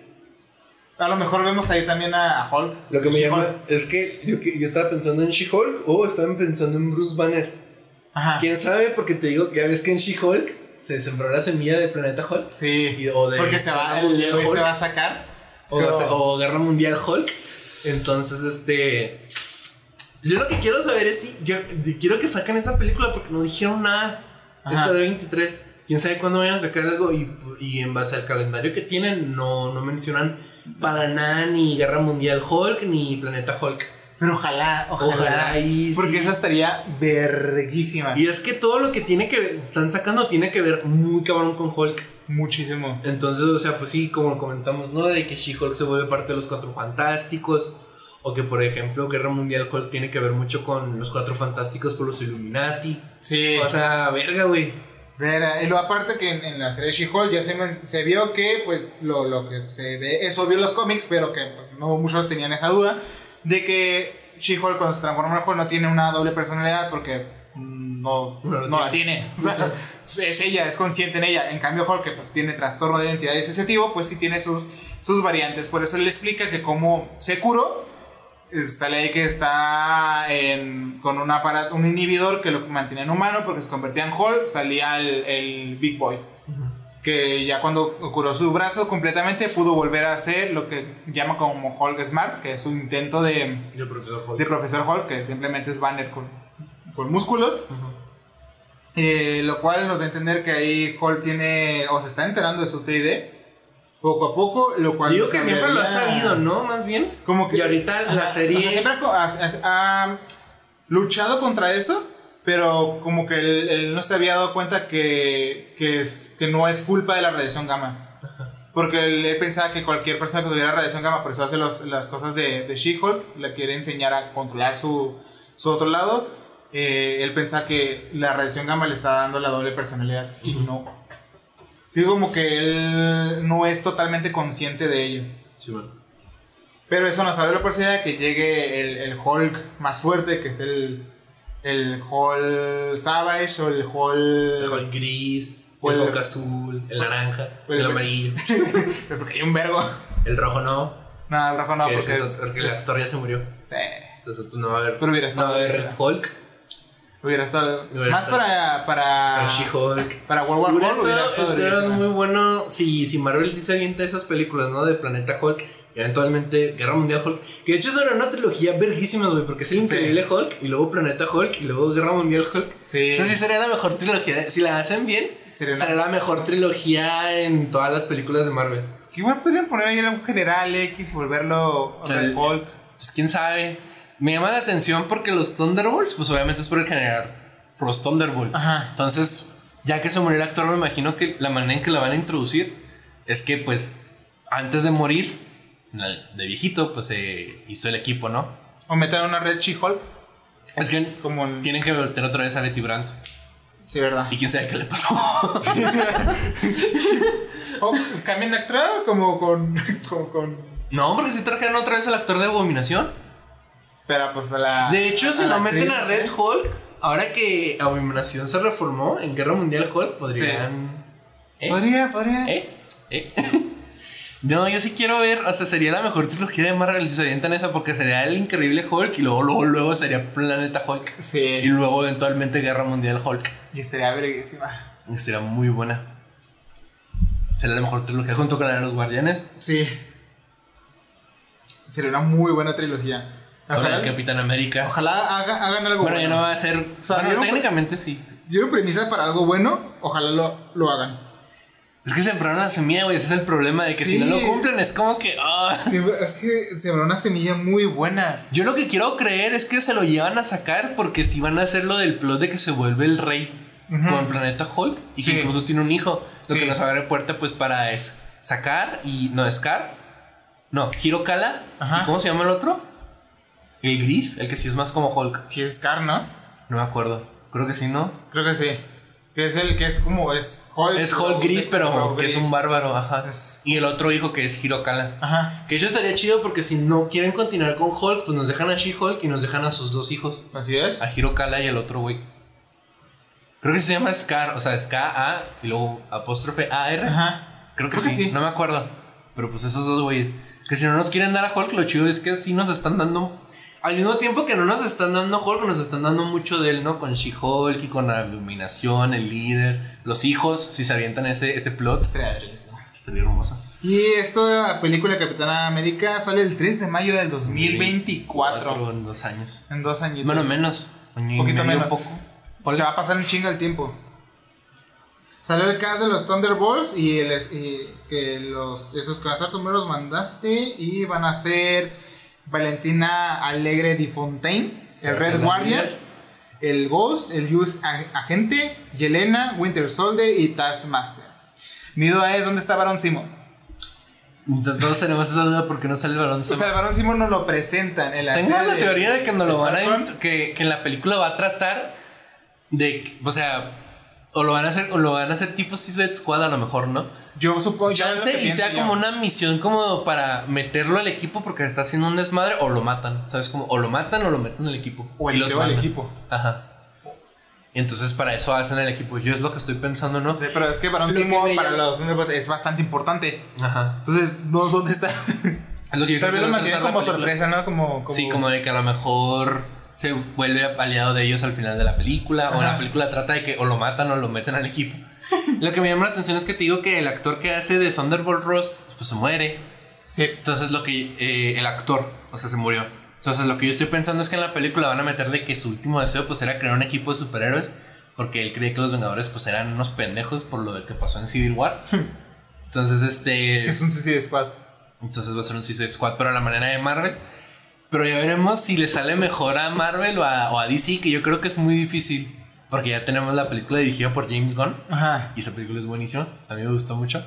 A lo mejor vemos ahí también a, Hulk. Lo que me llama es que yo, yo estaba pensando en She-Hulk o estaba pensando en Bruce Banner. Ajá. ¿Quién sabe? Porque te digo ya ves que en She-Hulk se sembró la semilla de Planeta Hulk. Sí. Y- o de Porque se va, el se va a sacar. O, Sí, o Guerra Mundial Hulk. Entonces, este. Yo lo que quiero saber es si. Yo, yo quiero que saquen esa película porque no dijeron nada. Ajá. Esta de 23. Quién sabe cuándo vayan a sacar algo. Y, y en base al calendario que tienen, no, no mencionan para nada ni Guerra Mundial Hulk ni Planeta Hulk. Pero ojalá, ojalá. Ojalá y Porque sí. esa estaría verguísima. Y es que todo lo que tiene que ver- están sacando tiene que ver muy cabrón con Hulk. Muchísimo. Entonces, o sea, pues sí, como comentamos, ¿no? De que She-Hulk se vuelve parte de los Cuatro Fantásticos. O que, por ejemplo, Guerra Mundial Hulk tiene que ver mucho con los Cuatro Fantásticos por los Illuminati. Sí. O sea, verga, güey. Vera, y lo aparte que en, en la serie She-Hulk ya se, se vio que pues lo, lo que se ve es obvio en los cómics, pero que pues, no muchos tenían esa duda de que She-Hulk cuando se transforma en Hulk no tiene una doble personalidad porque mm, no, No la tiene. O sea, <laughs> es ella, es consciente en ella. En cambio Hulk que pues tiene trastorno de identidad disociativo, pues sí tiene sus, sus variantes. Por eso él explica que como se curó, sale ahí que está en- con un aparato, un inhibidor que lo mantenía en humano porque se convertía en Hulk, salía el, el Big Boy. Que ya cuando curó su brazo completamente pudo volver a hacer lo que llama como Hulk Smart, que es un intento de, Yo, profesor Hulk. de Profesor Hulk, que simplemente es Banner con, con músculos. Eh, lo cual nos da a entender que ahí Hulk tiene, o se está enterando de su TID poco a poco, lo cual... Digo que siempre lo ha sabido, ¿no? Más bien. Como que, Y ahorita Ajá, la o sea, serie. siempre ha, ha- ha luchado contra eso, pero como que él, él no se había dado cuenta que, que, es, que no es culpa de la radiación gamma. Porque él, él pensaba que cualquier persona que tuviera radiación gamma, por eso hace los- las cosas de, de She-Hulk, le quiere enseñar a controlar su, su otro lado. Eh, él pensaba que la radiación gamma le estaba dando la doble personalidad. Y no. Sí, como que él no es totalmente consciente de ello. Sí, bueno. Pero eso nos abre la posibilidad de que llegue el, el Hulk más fuerte, que es el, el Hulk Savage o el Hulk... El Hulk gris, O el el- Hulk azul, el naranja, el- el amarillo, <laughs> Porque hay un vergo. el rojo no. No, el rojo no, que porque es, es... porque es- actor ya se murió. sí. Entonces, pues no va a haber, Pero hubiera no va a haber. Hulk, Hubiera estado... Hubiera más estado- para... Para, She-Hulk. para World War Hubiera Hulk hubiera estado, estado muy bueno si, si Marvel sí se avienta esas películas, ¿no? De Planeta Hulk y eventualmente Guerra Mundial Hulk. Que de hecho eso era una trilogía verguísima, güey, porque es el Sí. increíble Hulk y luego Planeta Hulk y luego Guerra Mundial Hulk. Sí. Esa sí sería la mejor trilogía. Si la hacen bien, Sería será la mejor trilogía en todas las películas de Marvel. Que igual podrían poner ahí a un general X y volverlo a Hulk. Pues quién sabe. Me llama la atención porque los Thunderbolts, pues obviamente es por el general, por los Thunderbolts. Ajá. Entonces, ya que se murió el actor, me imagino que la manera en que lo van a introducir es que, pues, antes de morir, de viejito, pues se hizo el equipo, ¿no? O meter una red She-Hulk. Es que Como en... tienen que meter otra vez a Betty Brandt. Sí, verdad. Y quién sabe qué le pasó. <laughs> O cambien de actor como con... <laughs> con, con... no, porque si trajeron otra vez al actor de Abominación. Pero pues a la... De hecho, si la no meten a Red ¿eh? Hulk, ahora que Abominación se reformó en Guerra Mundial Hulk, podrían. ¿Eh? Podría, podría. ¿Eh? ¿Eh? <laughs> No, yo sí quiero ver, o sea, sería la mejor trilogía de Marvel si se avientan esa, porque sería el increíble Hulk y luego, luego, luego sería Planeta Hulk. Y Sí. luego eventualmente Guerra Mundial Hulk. Y sería verguísima. Y Sería muy buena. Sería la mejor trilogía junto con la de los Guardianes. Sí. Sería una muy buena trilogía. Con Ojalá, Capitán América. ojalá haga- hagan algo Bueno, ya bueno. no va a ser. O sea, bueno, ¿vieron? técnicamente sí. Dieron premisa para algo bueno, ojalá lo, lo hagan. Es que sembraron la semilla, güey. Ese es el problema de que si no lo cumplen, es como que. ah. Es que sembró una semilla muy buena. Yo lo que quiero creer es que se lo llevan a sacar porque si van a hacer lo del plot de que se vuelve el rey con Planeta Hulk y que incluso tiene un hijo. Lo que nos abre puerta pues para es sacar y. No, Scar. No, Hirokala. Ajá. ¿Y ¿Cómo se llama el otro? El gris, el que sí es más como Hulk. Si es Scar, ¿no? No me acuerdo. Creo que sí, ¿no? Creo que sí. Que es el que es como es Hulk. Es Hulk gris, pero que es un bárbaro, ajá. Es- Y el otro hijo que es Hirokala. Ajá. Que eso estaría chido porque si no quieren continuar con Hulk, pues nos dejan a She-Hulk y nos dejan a sus dos hijos. Así es. A Hirokala y el otro güey. Creo que se llama Scar, o sea, Ska-A y luego apóstrofe A-R. Ajá. Creo que, Creo que sí, sí. no me acuerdo. Pero pues esos dos güeyes. Que si no nos quieren dar a Hulk, lo chido es que sí nos están dando. Al mismo tiempo que no nos están dando Hulk, nos están dando mucho de él, ¿no? Con She-Hulk y con la iluminación, el líder, los hijos, si se avientan ese, ese plot. Estaría. Estaría hermosa. Y esta película de Capitana América sale el 3 de mayo del 2024. Cuatro en dos años. En dos añitos. Bueno, menos. Y Poquito medio, menos. poco. Se va a pasar en chinga el tiempo. Salió el cast de los Thunderbolts y, el, y que los esos que tú me los mandaste y van a ser Valentina Alegre Di Fontaine, el Red Guardian, el Ghost, el US Ag- Agente, Yelena, Winter Soldier y Taskmaster. Mi duda es dónde está Baron Simon. Todos tenemos esa duda porque no sale el balón. O sea, el Baron Simon nos lo presentan en la Tengo la teoría de que nos lo van a que, que en la película va a tratar de, o sea, o lo van a hacer, o lo van a hacer tipo Suicide Squad a lo mejor, ¿no? Yo supongo Chance que y sea yo. como una misión como para meterlo al equipo porque está haciendo un desmadre o lo matan, ¿sabes? Como o lo matan o lo meten al equipo. O el, mandan. equipo. Ajá. Entonces para eso hacen el equipo. Yo es lo que estoy pensando, ¿no? Sí, pero es que que Simon me para los es bastante importante. Ajá. Entonces, no, ¿dónde está? Es lo que yo Tal vez lo va a mantiene tratar la como sorpresa, ¿no? Como, como... Sí, como de que a lo mejor se vuelve aliado de ellos al final de la película. O la película trata de que o lo matan o lo meten al equipo. <laughs> lo que me llama la atención es que te digo que el actor que hace de Thunderbolt Rost, pues se muere. Sí. Entonces lo que eh, el actor, o sea, se murió. Entonces lo que yo estoy pensando es que en la película van a meter de que su último deseo pues era crear un equipo de superhéroes. Porque él creía que los Vengadores pues eran unos pendejos por lo que pasó en Civil War. <laughs> Entonces este... Es que es un Suicide Squad. Entonces va a ser un Suicide Squad, pero a la manera de Marvel. Pero ya veremos si le sale mejor a Marvel o a, o a DC, que yo creo que es muy difícil. Porque ya tenemos la película dirigida por James Gunn. Ajá. Y esa película es buenísima. A mí me gustó mucho.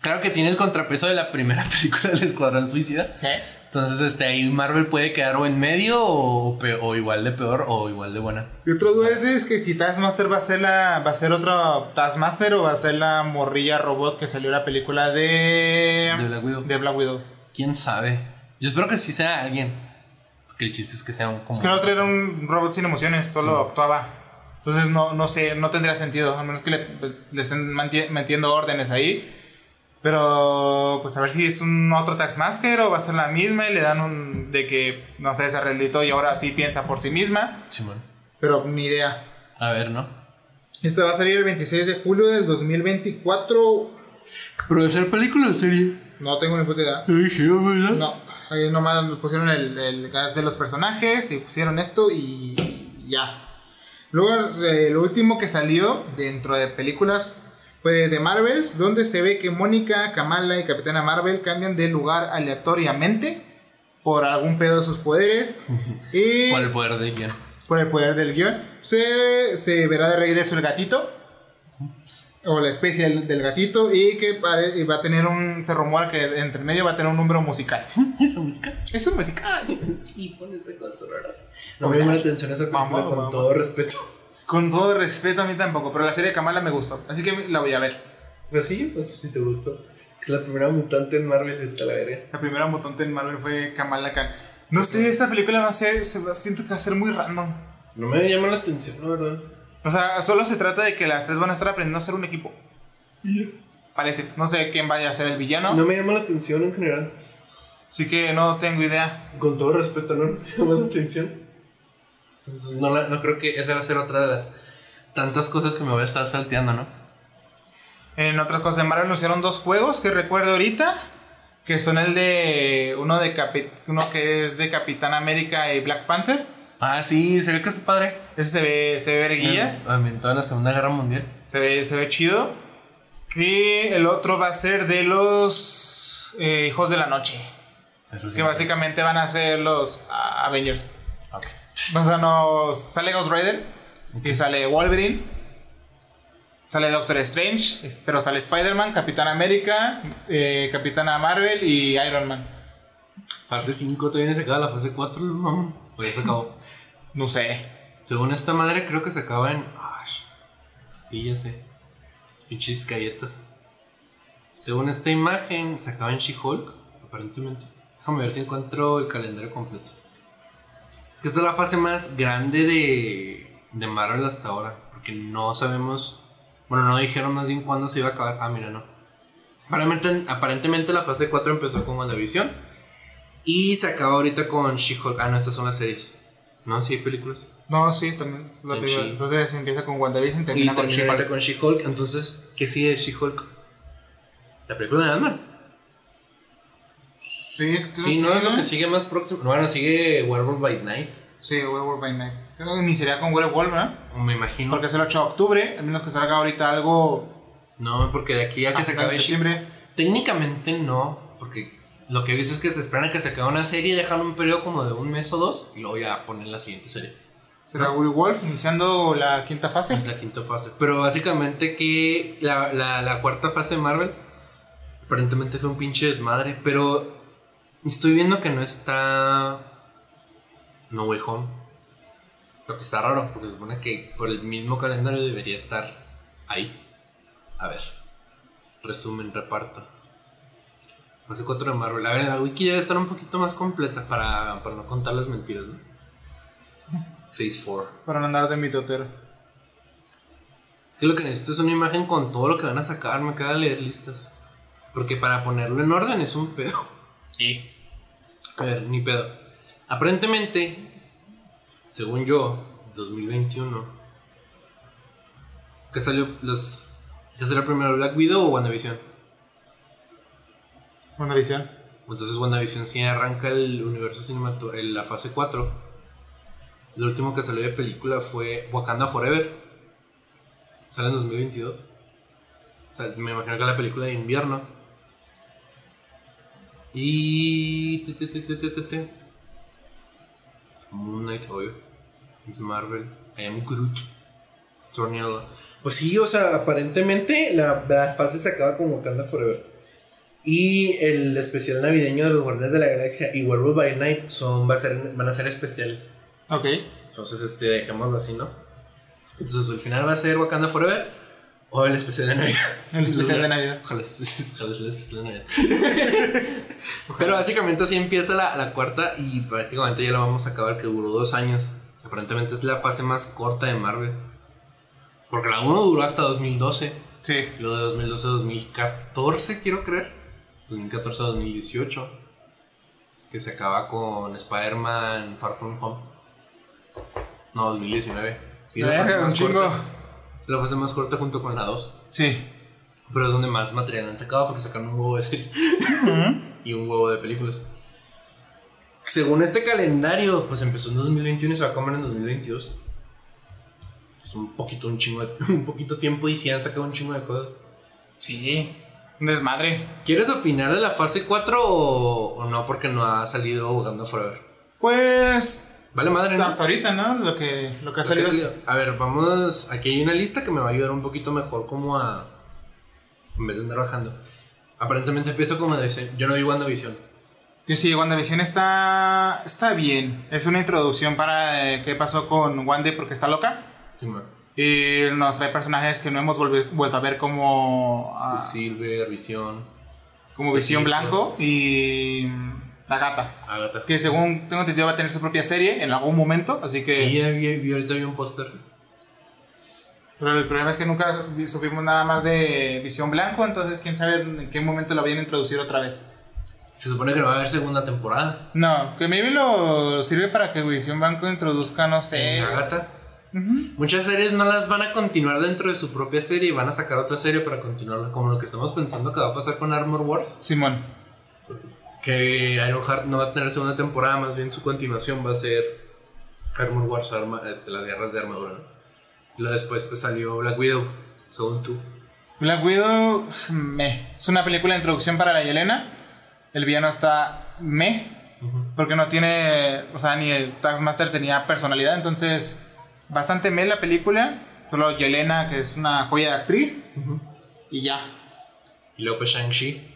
Claro que tiene el contrapeso de la primera <laughs> película del Escuadrón Suicida. Sí. Entonces, este, ahí Marvel puede quedar o en medio o, o igual de peor o igual de buena. Y otra duda es, es que si Taskmaster va a ser la va a ser otro Taskmaster o va a ser la morrilla robot que salió en la película de De Black Widow. de Black Widow. ¿Quién sabe? Yo espero que sí sea alguien. El chiste es que sea un como... Es que el otro era un robot sin emociones, solo actuaba. Entonces no, no sé, no tendría sentido, a menos que le, le estén metiendo órdenes ahí. Pero pues a ver si es un otro Taskmaster o va a ser la misma y le dan un de que no sé, se rehabilitó y ahora sí piensa por sí misma. Simón. Pero ni idea. A ver, ¿no? Esta va a salir el 26 de julio del 2024. Pero de ser película o serie. No tengo ni puta idea. Te dijeron, ¿verdad? No, ahí nomás pusieron el, el gas de los personajes y pusieron esto y, y ya. Luego, eh, lo último que salió dentro de películas fue de Marvels, donde se ve que Mónica, Kamala y Capitana Marvel cambian de lugar aleatoriamente por algún pedo de sus poderes <laughs> y Por el poder del guion. por el poder del guion. Se, se verá de regreso el gatito. O la especie del, del gatito. Y que pare- y va a tener un. Se rumora que entre medio va a tener un número musical. <laughs> Es un musical. Sí, pones cosas raras. No me llama la atención esa película con todo respeto. Con todo respeto a mí tampoco. Pero la serie de Kamala me gustó. Así que la voy a ver. Pues sí, pues sí te gustó. Es la primera mutante en Marvel, la verga. La primera mutante en Marvel fue Kamala Khan. No sé, esa película va a ser. se va- siento que va a ser muy random. No me llama la atención, la verdad. O sea, solo se trata de que las tres van a estar aprendiendo a ser un equipo. Parece. No sé quién vaya a ser el villano. No me llama la atención en general. Así que no tengo idea. Con todo respeto, <laughs> no me llama la atención. Entonces, no, la- no creo que esa va a ser otra de las tantas cosas que me voy a estar salteando, ¿no? En otras cosas de Marvel anunciaron dos juegos que recuerdo ahorita. Que son el de. Uno de Capi- uno que es de Capitán América y Black Panther. Ah, sí, se ve que está padre. Ese se ve, se ve verguillas. Ambientado en la Segunda Guerra Mundial. Se ve, se ve chido. Y el otro va a ser de los eh, Hijos de la Noche. Eso sí. Que básicamente van a ser los ah, Avengers. Ok. O sea, nos, sale Ghost Rider. Y sale Wolverine. Sale Doctor Strange. Pero sale Spider-Man, Capitán América, eh, Capitana Marvel y Iron Man. Fase 5 todavía no se acaba la fase 4, mamón. Pues ya se acabó. No sé. Según esta madre, creo que se acaba en. Ay, sí, ya sé. Las pinches galletas. Según esta imagen, se acaba en She-Hulk, aparentemente. Déjame ver si encuentro el calendario completo. Es que esta es la fase más grande de, de Marvel hasta ahora. Porque no sabemos. Bueno, no dijeron más bien cuándo se iba a acabar. Ah, mira, no. Aparentemente, aparentemente la fase 4 empezó con WandaVision. Y se acaba ahorita con She-Hulk. Ah, no, estas son las series. No, sí, películas. No, sí, también. la película. She. Entonces empieza con WandaVision y Y termina con termina She-Hulk. con She-Hulk. Entonces, ¿qué sigue de She-Hulk? La película de Ant-Man. Sí, es que Sí, no es lo que sigue más próximo. Bueno, sigue Werewolf by Night. Sí, Werewolf by Night. Creo que ni sería con Werewolf, ¿verdad? Me imagino. Porque es el 8 de octubre, a menos que salga ahorita algo No, porque de aquí a que se acabe She- septiembre. Técnicamente no, porque lo que he visto es que se esperan a que se acabe una serie y dejan un periodo como de un mes o dos y luego ya ponen la siguiente serie. Será Werewolf iniciando la quinta fase. Es la quinta fase. Pero básicamente que la, la, la cuarta fase de Marvel aparentemente fue un pinche desmadre. Pero estoy viendo que no está No Way Home. Lo que está raro, porque se supone que por el mismo calendario debería estar ahí. A ver. Resumen, reparto. Fase 4 de Marvel. A ver, la wiki debe estar un poquito más completa para, para no contar las mentiras, ¿no? Phase 4. Para no andar de mitotero. Es que lo que necesito es una imagen con todo lo que van a sacar. Me acaba de leer listas. Porque para ponerlo en orden es un pedo. Sí. A ver, ni pedo. Aparentemente, según yo, 2021. ¿Qué salió? Los, ¿Ya salió primero Black Widow o WandaVision? WandaVision. Entonces WandaVision sí arranca el universo cinematográfico, la fase 4. Lo último que salió de película fue Wakanda Forever. Sale en 2022. O sea, me imagino que la película de invierno. Y... Moon Knight, obvio. Marvel. I am Groot. Tornado. Pues sí, o sea, aparentemente la, la fase se acaba con Wakanda Forever. Y el especial navideño de los Guardianes de la Galaxia y Werewolf by Night son, va a ser, van a ser especiales. Ok. Entonces, este, dejémoslo así, ¿no? Entonces, el final va a ser Wakanda Forever o el especial de Navidad. <laughs> El especial de Navidad. Ojalá, <laughs> ojalá sea el especial de Navidad. <laughs> Pero básicamente así empieza la, la cuarta y prácticamente ya la vamos a acabar, que duró dos años. Aparentemente es la fase más corta de Marvel. Porque la 1 duró hasta 2012. Sí. Lo de 2012 a 2014, quiero creer. 2014 a 2018. Que se acaba con Spider-Man Far From Home. No, 2019. Sí, la fase más un chingo. corta. La fase más corta junto con la 2. Sí. Pero es donde más material han sacado porque sacaron un huevo de series <laughs> y un huevo de películas. Según este calendario, pues empezó en 2021 y se va a comer en 2022. Es un poquito, un chingo, de- <laughs> un poquito tiempo y sí han sacado un chingo de cosas. Sí. Desmadre. ¿Quieres opinar de la fase 4 o, o no? Porque no ha salido Wakanda Forever. Pues. Vale madre, ¿no? Hasta ahorita, ¿no? Lo que, lo que ha salido. salido. A ver, vamos. Aquí hay una lista que me va a ayudar un poquito mejor, como a. En vez de andar bajando. Aparentemente empiezo como de. Yo no vi WandaVision. Y sí, WandaVision está, está bien. Es una introducción para eh, qué pasó con Wanda porque está loca. Sí, man. Y nos trae personajes que no hemos vuelto a ver como, ah, Visión, como Visión Blanco y mm, Agatha. Agatha. Que según tengo entendido va a tener su propia serie en algún momento. Así que... Sí, ya vi, ahorita vi un póster. Pero el problema es que nunca supimos nada más de Visión Blanco. Entonces quién sabe en qué momento lo vayan a introducir otra vez. Se supone que no va a haber segunda temporada. No, que maybe lo sirve para que Visión Blanco introduzca, no sé... En Muchas series no las van a continuar dentro de su propia serie y van a sacar otra serie para continuarla. Como lo que estamos pensando que va a pasar con Armor Wars. Simón. Que Ironheart no va a tener segunda temporada, más bien su continuación va a ser Armor Wars, arma, este, las guerras de armadura. ¿no? Y luego después pues salió Black Widow, según tú. Black Widow, me. Es una película de introducción para la Yelena. El villano está me. Porque no tiene. O sea, ni el Taskmaster tenía personalidad. Entonces, bastante me la película. Solo Yelena, que es una joya de actriz. Y ya. Y luego pues Shang-Chi.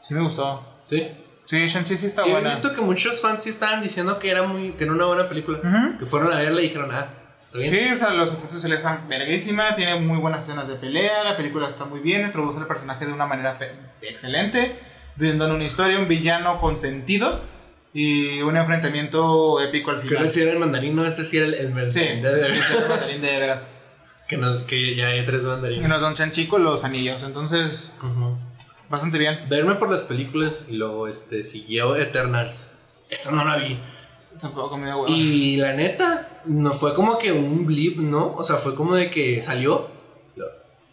Sí me gustó. ¿Sí? Sí, Shang-Chi sí está Sí, he buena. visto que muchos fans sí estaban diciendo que era muy que era una buena película. Que fueron a verla y dijeron, ah, está bien. Sí, o sea, los efectos se les están verguísima, tiene muy buenas escenas de pelea, la película está muy bien, introduce al personaje de una manera pe- excelente, dando una historia, un villano con sentido y un enfrentamiento épico al Que final. no si era el mandarín, no, este sí era el, el mandarín. Sí, de- de- <laughs> de, de veras. que, nos- que ya hay tres Y mandarines. nos dan chanchico los anillos, entonces bastante bien. Verme por las películas y luego este siguió Eternals. Esa no la vi. Tampoco me hueva. Y la neta, no fue como que un blip, ¿no? O sea, fue como de que salió,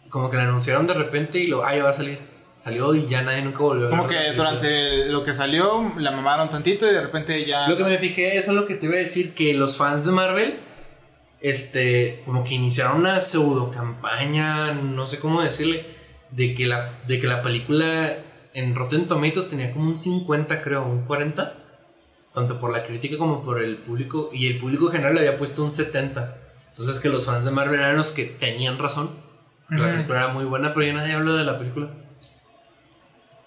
como que la anunciaron de repente y lo, ah, ya va a salir. Salió y ya nadie nunca volvió a Como que durante lo que salió la mamaron tantito y de repente ya... Lo que me fijé, eso es lo que te iba a decir, que los fans de Marvel, este, como que iniciaron una pseudo campaña, no sé cómo decirle, de que la, de que la película en Rotten Tomatoes tenía como un 50, creo, un 40, tanto por la crítica como por el público, y el público general le había puesto un 70. Entonces que los fans de Marvel eran los que tenían razón. que La película era muy buena, pero ya nadie habla de la película.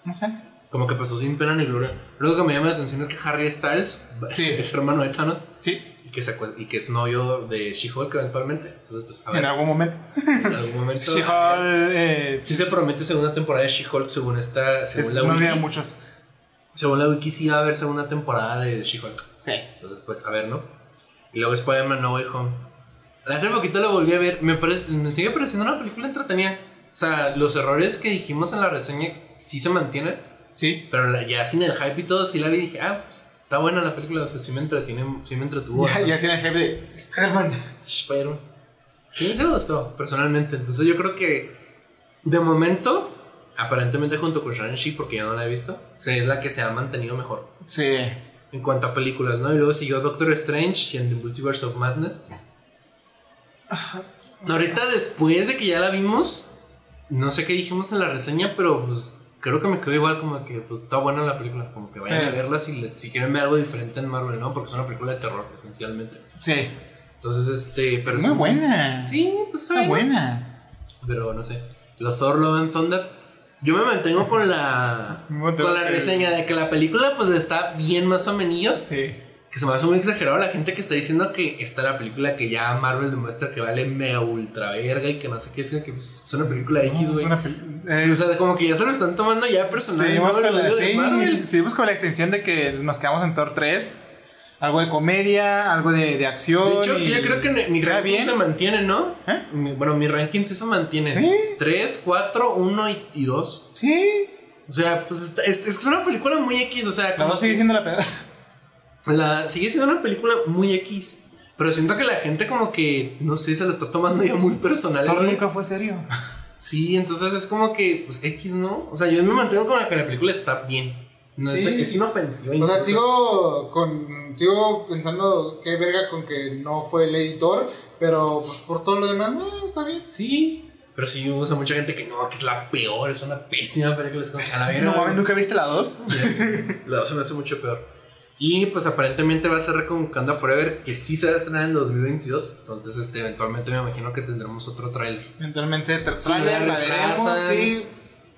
No sé. Como que pasó sin pena ni gloria. Lo que me llama la atención es que Harry Styles Sí. <laughs> es hermano de Thanos Sí, y que, se acue- y que es novio de She-Hulk eventualmente. Entonces, pues, a ver, en algún momento. en algún momento. <laughs> She-Hulk eh, Sí se promete segunda temporada de She-Hulk según esta. Según es la novia de wiki. muchos. Según la wiki sí va a haber segunda temporada de She-Hulk. Sí. Entonces, pues, a ver, ¿no? Y luego Spider-Man No Way Home. Hace poquito lo volví a ver. Me, parece, me sigue pareciendo una película entretenida. O sea, los errores que dijimos en la reseña sí se mantienen. Sí. Pero la- ya sin el hype y todo, sí la vi y dije, ah, pues, está buena la película. O sea, sí me entretiene, sí me entretuvo. Ya, ya tiene el jefe de Spider-Man. Spider-Man. Sí, me gustó, personalmente. Entonces yo creo que de momento, aparentemente junto con Shang-Chi, porque ya no la he visto, sí, es la que se ha mantenido mejor Sí. en cuanto a películas, ¿no? Y luego siguió Doctor Strange y en The Multiverse of Madness. Ahorita después de que ya la vimos, no sé qué dijimos en la reseña, pero pues creo que me quedó igual como que pues está buena la película, como que vayan Sí. a verla si, les, si quieren ver algo diferente en Marvel, ¿no? Porque es una película de terror esencialmente. Sí. Entonces, este, pero es Muy un- buena. Sí, pues Está buena. Pero no sé. Los Thor Love and Thunder. Yo me mantengo con la <laughs> con la reseña de que la película pues está bien más o menos. Sí. Que se me hace muy exagerado la gente que está diciendo que está la película que ya Marvel demuestra que vale mega ultra verga y que no sé qué es que pues, es una película X, Es güey. pel- O es- sea, como que ya se lo están tomando ya personal. Seguimos ¿no? con, la, odio de sí, Marvel. seguimos con la extensión de que nos quedamos en Thor 3. Algo de comedia, algo de, de acción. De hecho, y- yo creo que mi ranking bien. se mantiene, ¿no? ¿Eh? Mi- bueno, mi ranking sí se mantiene. ¿Sí? 3, 4, 1 y, y 2. Sí. O sea, pues está- es, es una película muy X. O sea, como dos sigue siendo la peor. La, sigue siendo una película muy X. Pero siento que la gente como que, no sé, se la está tomando ya muy personal. Güey. nunca fue serio. Sí, entonces es como que, pues X, ¿no? O sea, yo me mantengo con la que la película está bien. No es, Sí. es inofensiva. O sea, sigo con sigo pensando qué verga con que no fue el editor, pero pues, por todo lo demás, eh, está bien. Sí. Pero sí, usa mucha gente que no, que es la peor, es una pésima película. Es como a la <laughs> verga. No güey. ¿nunca viste la 2? Yes. <laughs> La dos se me hace mucho peor. Y pues aparentemente va a ser con Wakanda Forever, que sí se va a estrenar en 2022. Entonces, este, eventualmente me imagino que tendremos otro tráiler. Eventualmente, Sí, trailer, la la veremos, sí.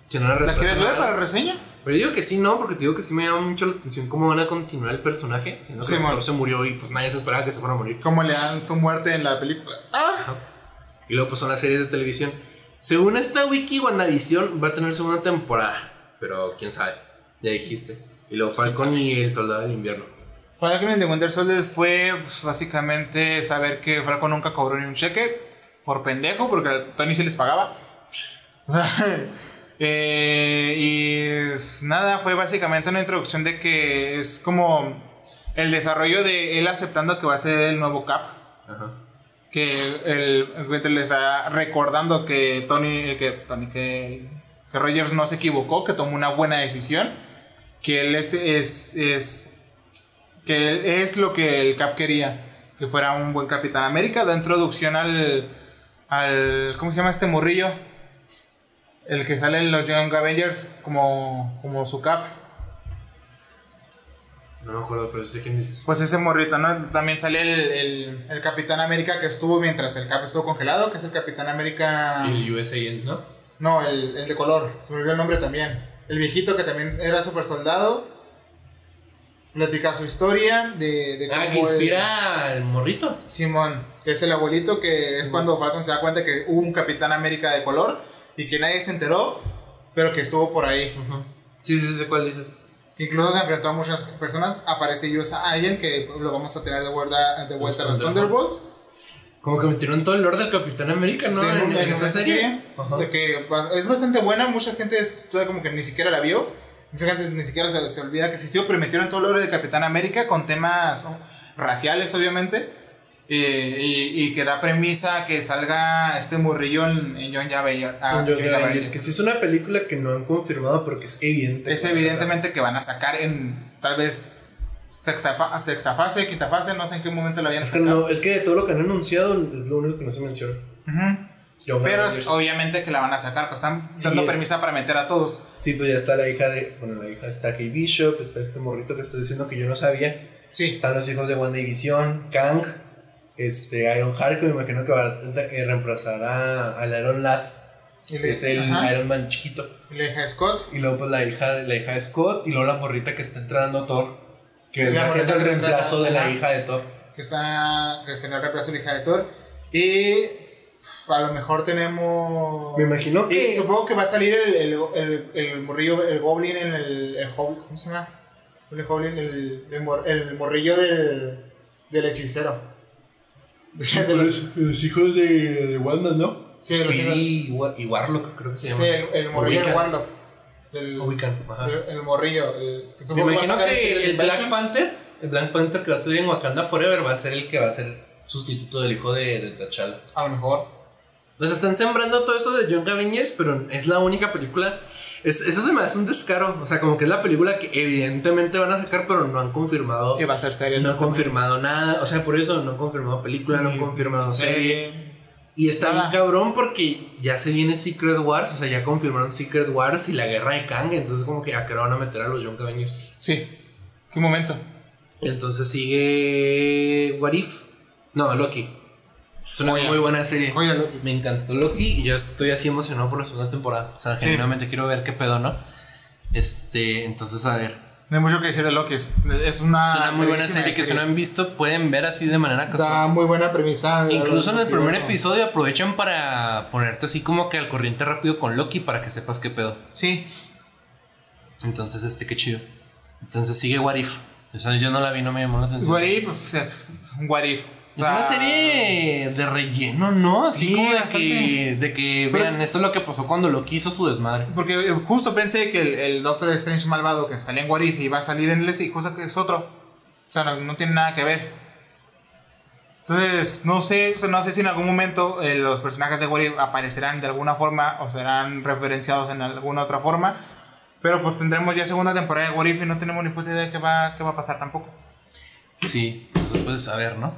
Si no la, ¿La retrasan quieres ver para la reseña? Pero yo digo que sí, no, porque te digo que sí me llama mucho la atención cómo van a continuar el personaje. Siendo que Sí, el mon. actor se murió y pues nadie se esperaba que se fuera a morir. ¿Cómo le dan su muerte en la película? Ah, Y luego pues son las series de televisión. Según esta wiki, WandaVision va a tener segunda temporada. Pero quién sabe, ya dijiste. Y luego Falcon y el Soldado del Invierno. Falcon and the Winter Soldier fue pues, básicamente saber que Falcon nunca cobró ni un cheque por pendejo, porque a Tony se les pagaba. <laughs> Eh, y nada, fue básicamente una introducción de que es como el desarrollo de él aceptando que va a ser el nuevo Cap. Ajá. Que el, el Winter le está recordando que Tony, que Tony, que, que Rogers no se equivocó, que tomó una buena decisión, que él es, es, es que él es lo que el Cap quería, que fuera un buen Capitán América, da introducción al, al ¿cómo se llama este morrillo? El que sale en los Young Avengers como, como su Cap. No me acuerdo, pero sé quién dices. Pues ese morrito, ¿no? También sale el, el, el Capitán América que estuvo mientras el Cap estuvo congelado, que es el Capitán América... El USA, ¿no? No, el, el de color, se me olvidó el nombre también. El viejito que también era super soldado. Platica su historia de, de Ah, que cómo él- inspira al morrito. Simón, que es el abuelito, que es cuando Falcon se da cuenta que hubo un Capitán América de color y que nadie se enteró, pero que estuvo por ahí. Sí, sí, sí, sé cuál dices. Que incluso se enfrentó a muchas personas. Aparece Yus Allen, que lo vamos a tener de vuelta, de vuelta a los Thunderbolts. Como que metieron todo el lore del Capitán América, ¿no? Sí, en, en en esa serie. serie, de que es bastante buena, mucha gente todavía como que ni siquiera la vio, mucha gente ni siquiera se, se olvida que existió, pero metieron todo el lore de Capitán América con temas oh, raciales obviamente, eh, y, y que da premisa que salga este morrillo en, en John Avenger. ah, Young Avengers, Avengers. que sí es una película que no han confirmado porque es evidente. Es que evidentemente que van a sacar en tal vez sexta, fa- sexta fase, quinta fase, no sé en qué momento la a Es que, no, es que de todo lo que han anunciado es lo único que no se menciona. Pero obviamente que la van a sacar, pues están Sí, dando es- premisa para meter a todos. Sí, pues ya está la hija de. Bueno, la hija está Kate Bishop, está este morrito que está diciendo que yo no sabía. Sí. Están los hijos de WandaVision, Kang, este, Iron Heart, que me imagino que va a eh, reemplazar a, al Iron Lad, que es el ajá. Iron Man chiquito. Y la hija de Scott. Y luego pues la hija, la hija de Scott y luego la morrita que está entrenando a Thor, que va siendo el reemplazo de la hija de Thor. que está que será el reemplazo de la hija de Thor y a lo mejor tenemos Me imagino y que... supongo que va a salir el, el, el, el morrillo el goblin en el, el hob- ¿cómo se llama? el goblin el, el, mor- el morrillo del, del hechicero <laughs> de los, los hijos de, de Wanda, ¿no? Sí, de los Speedy y, Wa- y Warlock creo que se llama. sí, el, el morrillo Wiccan. Warlock del, Ubican, ajá. el, el morrillo el, que Me imagino que el Black Invasion. Panther, el Black Panther que va a salir en Wakanda Forever va a ser el que va a ser sustituto del hijo de, de T'Challa. a lo mejor Nos están sembrando todo eso de Young Avengers, pero es la única película. Es- eso se me hace un descaro. O sea, como que es la película que evidentemente van a sacar, pero no han confirmado. y va a ser serie No han confirmado nada. O sea, por eso no han confirmado película, no han confirmado serie. Y está bien cabrón porque ya se viene Secret Wars. O sea, ya confirmaron Secret Wars y la guerra de Kang. Entonces, como que a qué hora van a meter a los Young Avengers. sí qué momento Entonces sigue. What If? No, Loki. Es una muy buena serie. Oye, Loki. Me encantó Loki y ya estoy así emocionado por la segunda temporada. O sea, genuinamente quiero ver qué pedo, ¿no? Este, entonces, a ver. No hay mucho que decir de Loki. Es, es una, Es una muy buena serie que si no han visto pueden ver así de manera Da casual. muy buena premisa. Incluso en el primer episodio episodio aprovechan para ponerte así como que al corriente rápido con Loki para que sepas qué pedo. Sí. Entonces, este, qué chido. Entonces sigue What If. O sea, yo no la vi, no me llamó la atención. What if, pues, eh, what if. Es una serie de relleno, ¿no? Así Sí, como de que, bastante. de que Pero- vean, esto es lo que pasó cuando lo quiso su desmadre. Porque eh, justo pensé que el, el Doctor Strange malvado que salía en What If iba a salir en el y cosa que es otro. O sea, no, no tiene nada que ver. Entonces, no sé, o sea, no sé si en algún momento eh, los personajes de What If aparecerán de alguna forma o serán referenciados en alguna otra forma. Pero pues tendremos ya segunda temporada de What If y no tenemos ni puta idea de qué va, qué va a pasar tampoco. Sí, entonces puedes saber, ¿no?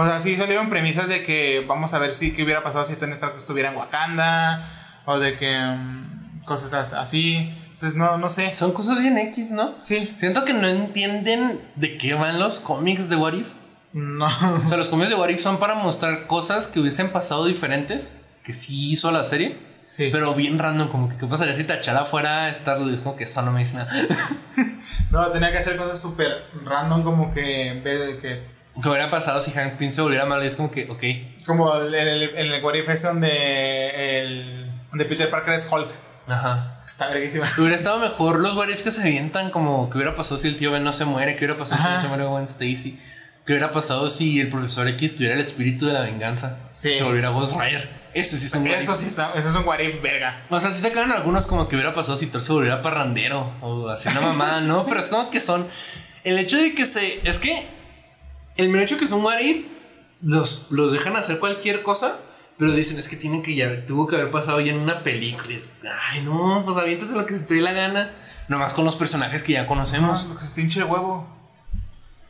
O sea, sí salieron premisas de que vamos a ver si qué hubiera pasado si Tony Stark estuviera en Wakanda o de que mm, cosas así. Entonces, no, no sé. Son cosas bien X, ¿no? Sí, Siento que no entienden de qué van los cómics de What If. no. O sea, los cómics de What If son para mostrar cosas que hubiesen pasado diferentes, que sí hizo la serie, Sí. pero bien random, como que qué pasaría si T'Challa fuera Star-Lord, es como que eso no me dice nada. <laughs> No, tenía que hacer cosas súper random, como que en vez de que. ¿Qué hubiera pasado si Hank Pym se volviera malo? Y es como que, ok, Como en el, en el What If ese donde, el, donde Peter Parker es Hulk. ajá. Está verguísima. <laughs> Hubiera estado mejor los what ifs que se avientan como que hubiera pasado si el tío Ben no se muere, qué hubiera pasado si Ajá. no se muere Gwen Stacy, qué hubiera pasado si el profesor X tuviera el espíritu de la venganza, Sí. se volviera Ghost Rider. Este sí es un Eso sí está, eso es un What If verga. O sea, sí se quedan algunos como que hubiera pasado si Thor se volviera parrandero o así una mamá, ¿no? <laughs> Pero es como que son. El hecho de que se. Es que. El mero hecho que son what if, los, los dejan hacer cualquier cosa, pero dicen es que tienen que ya. Tuvo que haber pasado ya en una película. es, Ay, no, pues aviéntate lo que se te dé la gana. Nomás con los personajes que ya conocemos. No, que se te hinche el huevo.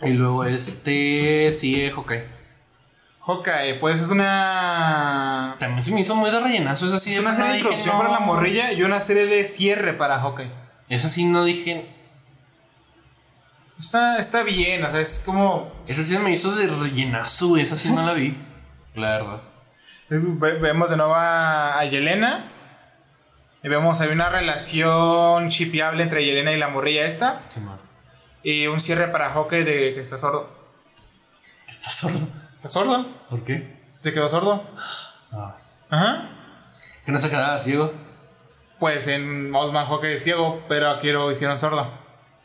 Y luego este. Sigue Hawkeye. Hawkeye, pues es una. También se me hizo muy de rellenazo. Es así Es una serie de introducción no. para la morrilla y una serie de cierre para Hawkeye. Esa sí no dije. Está, está bien, o sea, es como. Esa sí me hizo de rellenazo, güey. Esa sí no la vi. <laughs> La verdad. Ve- Vemos de nuevo a, a Yelena. Y vemos hay una relación chipeable entre Yelena y la morrilla esta. Sí, man. Y un cierre para Hawkeye de que está sordo. Está sordo. ¿Está sordo? ¿Por qué? ¿Se quedó sordo? No, es- Ajá. que no se quedaba ciego. Pues en Osman Hawkeye es ciego, pero aquí lo hicieron sordo.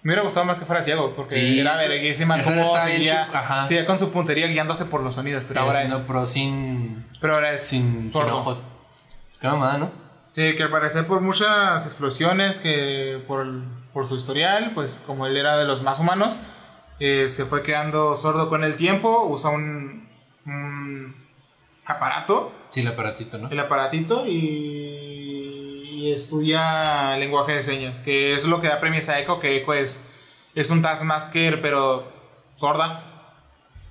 Me hubiera gustado más que fuera ciego, porque Sí, era verguísima bien seguía, seguía con su puntería guiándose por los sonidos, pero Sí, ahora es, pro sin, pero ahora es sin, sin ojos. Qué mamada, ¿no? Sí, que al parecer por muchas explosiones, que por, por su historial, pues como él era de los más humanos, eh, se fue quedando sordo con el tiempo, usa un, un aparato, Sí, el aparatito, ¿no? el aparatito, y, y estudia lenguaje de señas, que es lo que da premisa a Echo, que Echo es, es un Taskmaster, pero sorda.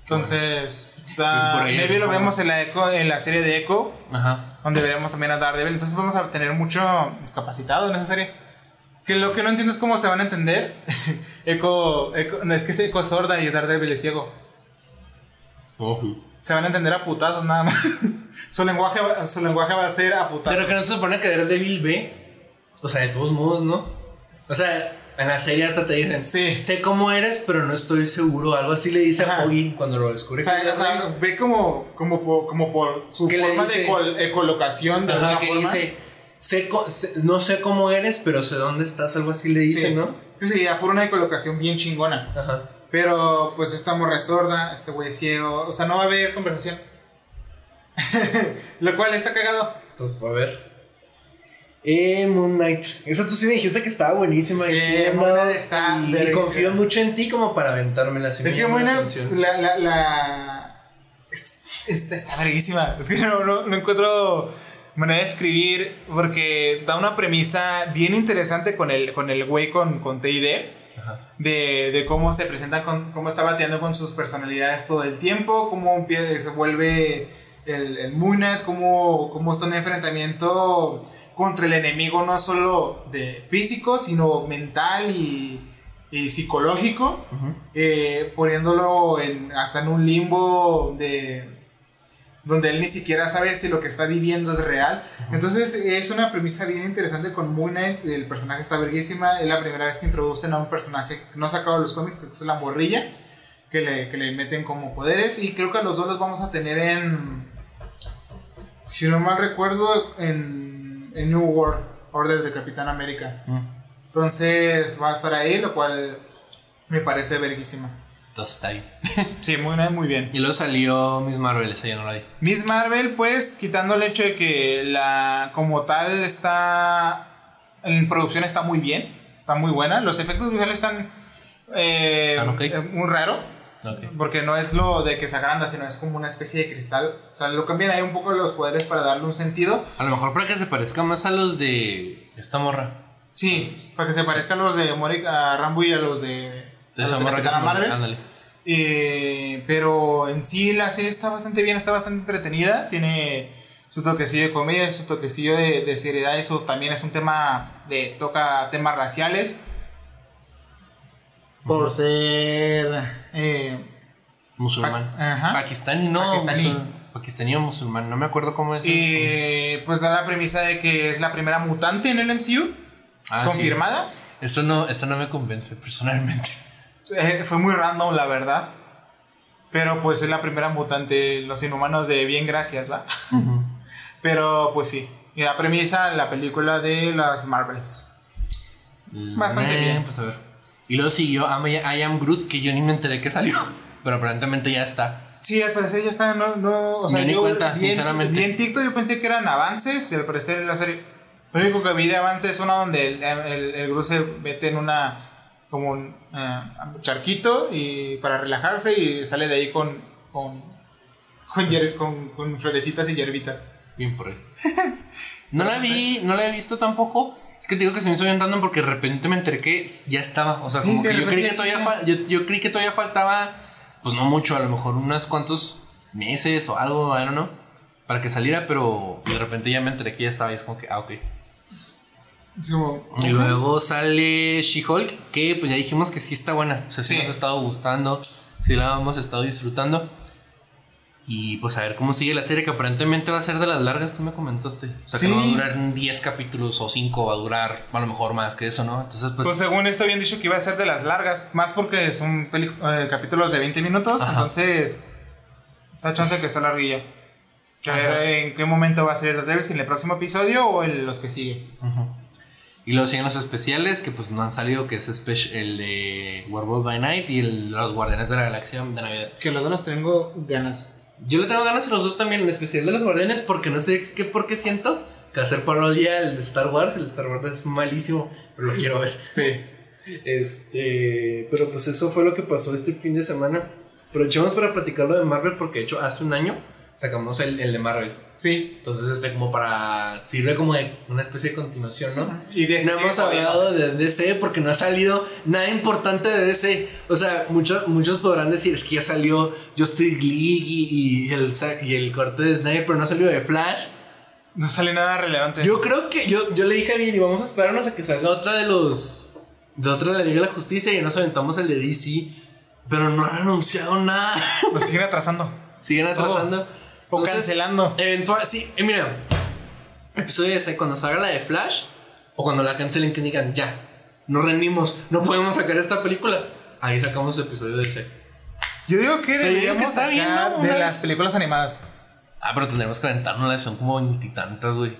Entonces, da- maybe lo vemos en la, Echo, en la serie de Echo, Ajá. donde veremos también a Daredevil. Entonces vamos a tener mucho discapacitado en esa serie. Que lo que no entiendo es cómo se van a entender. <laughs> Echo, Echo- no, es que es Echo es sorda y Daredevil es ciego. Se van a entender a putazos nada más. <laughs> su, lenguaje, va- su lenguaje va a ser a. Pero que no se supone que Daredevil ve. O sea, de todos modos, ¿no? O sea, en la serie hasta te dicen, Sí. sé cómo eres, pero no estoy seguro. Algo así le dice a. Foggy cuando lo O descubre. sea, o sea, ve como, como, por, como por su ¿Qué le forma de col- ecolocación de Ajá, que forma. dice, sé no sé cómo eres, pero sé dónde estás. Algo así le dice, Sí. ¿no? Sí, sí, ya por una ecolocación bien chingona. Ajá. Pero pues esta morra es sorda, este güey es ciego, o sea, no va a haber conversación. <laughs> Lo cual está cagado. Pues a ver. Eh, Moon Knight. Esa tú sí me dijiste que estaba buenísima. Sí, y sí, Moon Knight está Y, y confío mucho en ti como para aventármela. me Es que buena, atención. la, la, la- es- Está, está verguísima. Es que no, no, no encuentro manera de escribir porque da una premisa bien interesante con el, con el güey con, con TID. Ajá. de, de cómo se presenta, con, cómo está bateando con sus personalidades todo el tiempo, cómo empieza, se vuelve el, el Moon Knight, cómo, cómo está en un enfrentamiento contra el enemigo no solo de físico, sino mental y, y psicológico, eh, poniéndolo en, hasta en un limbo de, donde él ni siquiera sabe si lo que está viviendo es real. Entonces es una premisa bien interesante con Moon Knight, el personaje está verguísima, es la primera vez que introducen a un personaje no sacado de los cómics, que es la morrilla, que le, que le meten como poderes y creo que a los dos los vamos a tener en, si no mal recuerdo, en, en New World Order de Capitán América. Mm. Entonces va a estar ahí, lo cual me parece verguísima. Entonces está ahí. <laughs> Sí, muy, bien, muy bien. Y luego salió Miss Marvel, esa ya no la vi. Miss Marvel, pues, quitando el hecho de que la como tal está en producción está muy bien, está muy buena. Los efectos visuales están eh, eh, muy raro, Porque no es lo de que se agranda, sino es como una especie de cristal. O sea, lo cambian ahí un poco los poderes para darle un sentido. A lo mejor para que se parezca más a los de esta morra. Sí, para que se parezcan a los de Mónica Rambo y a los de, a De esa de morra que se Capitana Marvel. Ándale. Eh, pero en sí la serie está bastante bien, está bastante entretenida. Tiene su toquecillo de comedia, su toquecillo de, de seriedad. Eso también es un tema de. toca temas raciales. Por ser. Eh, Musulmán. Pa- ajá. Pakistani, no. Pakistaní. musul- Pakistaní o musulmán. No me acuerdo cómo es. y pues da la premisa de que es la primera mutante en el MCU. Ah, sí. confirmada. Eso no, eso no me convence personalmente. Eh, fue muy random, la verdad. Pero pues es la primera mutante. Los inhumanos de bien, gracias, ¿va? <laughs> Pero pues sí. Y la premisa, la película de las Marvels. Bastante Eh, bien. Pues a ver. Y luego siguió I Am- I Am Groot, que yo ni me enteré que salió. <laughs> Pero aparentemente ya está. Sí, al parecer ya está, no, no, o sea, Yo ni cuenta, vi en- sinceramente. vi en TikTok yo pensé que eran avances y al parecer en la serie, lo único que vi de avances es uno donde el, el, el Groot se mete en una, como un eh, charquito y para relajarse y sale de ahí con, con, con, hier- con, con florecitas y hierbitas. Bien por ahí. <laughs> No la vi, no la he visto tampoco. Es que te digo que se me hizo bien random porque de repente me enteré que ya estaba. O sea, Sí, como que yo creí que, todavía ya fal- yo, yo creí que todavía faltaba, pues no mucho, a lo mejor unos cuantos meses o algo, I don't know, para que saliera, pero de repente ya me enteré que ya estaba y es como que, ah, ok. Como, Y luego sale She-Hulk, que pues ya dijimos que sí está buena. O sea, sí, Sí. nos ha estado gustando, sí la hemos estado disfrutando. Y pues a ver cómo sigue la serie, que aparentemente va a ser de las largas, tú me comentaste. O sea, Sí. que no va a durar 10 capítulos o 5, va a durar a lo mejor más que eso, ¿no? Entonces, pues. Pues según esto habían dicho que iba a ser de las largas, más porque son eh, capítulos de 20 minutos, Ajá. entonces la chance que sea larguilla. Que a ver en qué momento va a salir Daredevil, si en el próximo episodio o en los que sigue. Y luego siguen los especiales que pues no han salido, que es el de Werewolf by Night y el, los Guardianes de la Galaxia de Navidad. Que los dos los tengo ganas. Yo le tengo ganas a los dos también, en especial de los guardianes, porque no sé qué por qué siento que hacer parodia el de Star Wars, el de Star Wars es malísimo, pero lo quiero ver. Sí. Este, pero pues eso fue lo que pasó este fin de semana. Aprovechamos para platicarlo de Marvel porque de hecho hace un año sacamos el, el de Marvel. Sí. Entonces este como para sirve como de una especie de continuación, ¿no? Y de No hemos hablado de DC porque no ha salido nada importante de DC. O sea, muchos muchos podrán decir, es que ya salió Justice League y, y el, y corte de Snyder, pero no ha salido de Flash. No sale nada relevante. Yo creo que yo, yo le dije a Vini, vamos a esperarnos a que salga otra de los... De otra de la Liga de la Justicia y nos aventamos el de DC. Pero no han anunciado nada. Lo siguen atrasando. <laughs> Siguen atrasando. Entonces, cancelando. Eventual, sí, eh, mira. Episodio de ese, cuando salga la de Flash, o cuando la cancelen, que digan, ya, no rendimos, no podemos sacar esta película. Ahí sacamos el episodio de ese. Yo digo que deberíamos que bien, ¿no? de las películas animadas. Ah, pero tendremos que aventarnos, son como veintitantas, güey.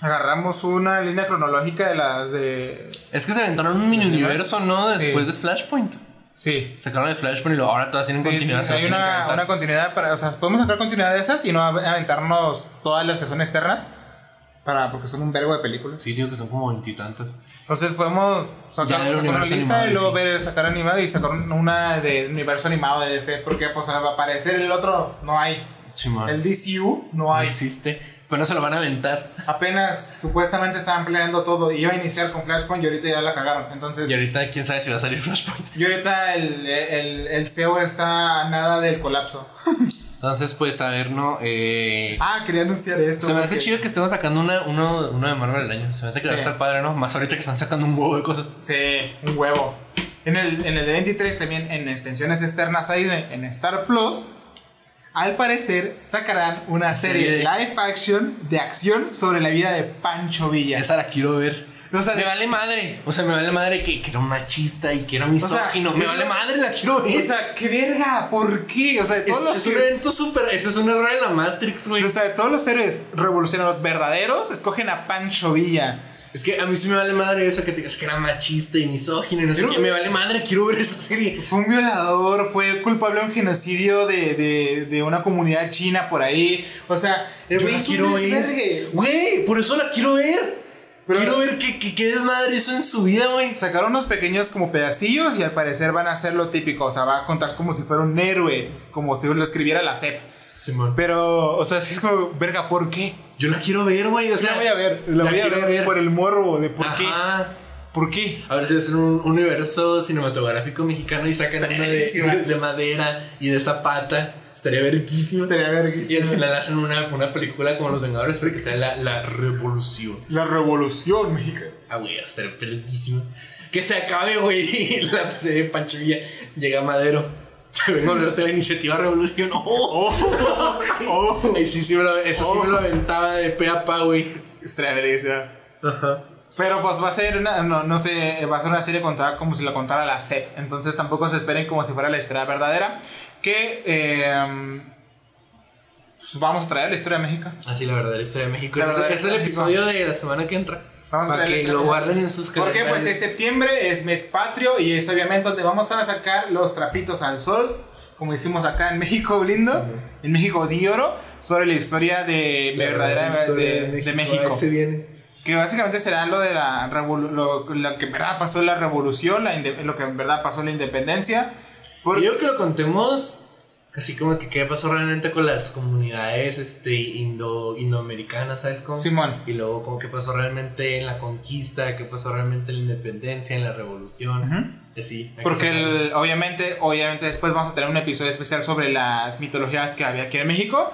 Agarramos una línea cronológica de las de... Es que se aventaron un mini universo, ¿no? Sí. Después de Flashpoint. Sí. Sacaron de Flashpoint y ahora todas tienen Sí, continuidad. hay una, una continuidad para, o sea, podemos sacar continuidad de esas y no av- aventarnos todas las que son externas para porque son un vergo de películas. Sí, digo que son como veintitantas. Entonces podemos sacar, sacar una lista animado, y luego sí. ver sacar animado y sacar una de universo animado de DC porque pues va a aparecer el otro no hay. Simón. El DCU no no hay. existe. Pero no se lo van a aventar. Apenas supuestamente estaban planeando todo y iba a iniciar con Flashpoint y ahorita ya la cagaron. Entonces Y ahorita quién sabe si va a salir Flashpoint. y ahorita el, el, el CEO está nada del colapso. <laughs> Entonces, pues, a ver, ¿no? Eh, Ah, quería anunciar esto. se me hace porque- chido que estemos sacando una, uno, uno de Marvel al año. Se me hace que va a Sí. estar padre, ¿no? Más ahorita que están sacando un huevo de cosas. Sí, un huevo. En el, en el de 23 también en extensiones externas a Disney, en Star Plus, al parecer sacarán una serie de- live action de acción sobre la vida de Pancho Villa. Esa la quiero ver. O sea, me vale madre. O sea, me vale madre que, que era un machista y que era misógino. me es vale una- madre, la quiero ver. O sea, qué verga, ¿por qué? O sea, de es, todos los es un evento súper. Ese es un error en la Matrix, güey. o sea, de todos los héroes revolucionarios verdaderos, escogen a Pancho Villa. Es que a mí sí me vale madre eso que te digas que era machista y misógino y no sé qué. Me vale madre, quiero ver esa serie. Fue un violador, fue culpable de un genocidio de, de, de una comunidad china por ahí. O sea, el Yo la quiero ver. Güey, por eso la quiero ver. Pero- quiero ver qué, qué, qué desmadre hizo en su vida, güey. Sacaron unos pequeños como pedacillos y al parecer van a hacer lo típico. O sea, va a contar como si fuera un héroe, como si lo escribiera la CEP. Simón. Pero, o sea, sí es como, verga, ¿por qué? Yo la quiero ver, güey. O sea, la voy a ver, la, la voy a ver, ver. por el morbo de por qué. ¿Por qué? A ver si hacen un universo cinematográfico mexicano y sacan Estaría una de, madera y de zapata. Estaría verguísimo. Estaría Y al final hacen una, una película como Los Vengadores, pero que sea la, la revolución. La revolución mexicana. Ah, güey, estaría verguísimo. Que se acabe, güey. <laughs> La serie de Pancho Villa llega Madero. Te <laughs> vengo a hablarte de la iniciativa Revolución. <laughs> ¡Oh! Oh, <laughs> Ay, sí, sí me lo, eso sí me lo aventaba de pe a pa, güey. estaría verguísima. Pero pues va a ser una, no, no sé, va a ser una serie contada como si la contara la CEP. Entonces tampoco se esperen como si fuera la historia verdadera. Que eh, pues vamos a traer la historia de México. Así la verdadera historia de México. La es el episodio de la semana que entra. Vamos para que lo de guarden en sus Porque pues calendarios. es septiembre, es mes patrio y es obviamente donde vamos a sacar los trapitos al sol. Como hicimos acá en México lindo, Sí, en México di oro, sobre la historia de La verdadera historia de, de México. Ahí se viene. Que básicamente será lo de la lo, lo que en verdad pasó la revolución, la lo que en verdad pasó la independencia. Yo creo que lo contemos así como que qué pasó realmente con las comunidades este, indo, indoamericanas, ¿sabes cómo? Simón. Y luego como qué pasó realmente en la conquista, qué pasó realmente en la independencia, en la revolución. Así. hay que Porque el- obviamente, obviamente después vamos a tener un episodio especial sobre las mitologías que había aquí en México.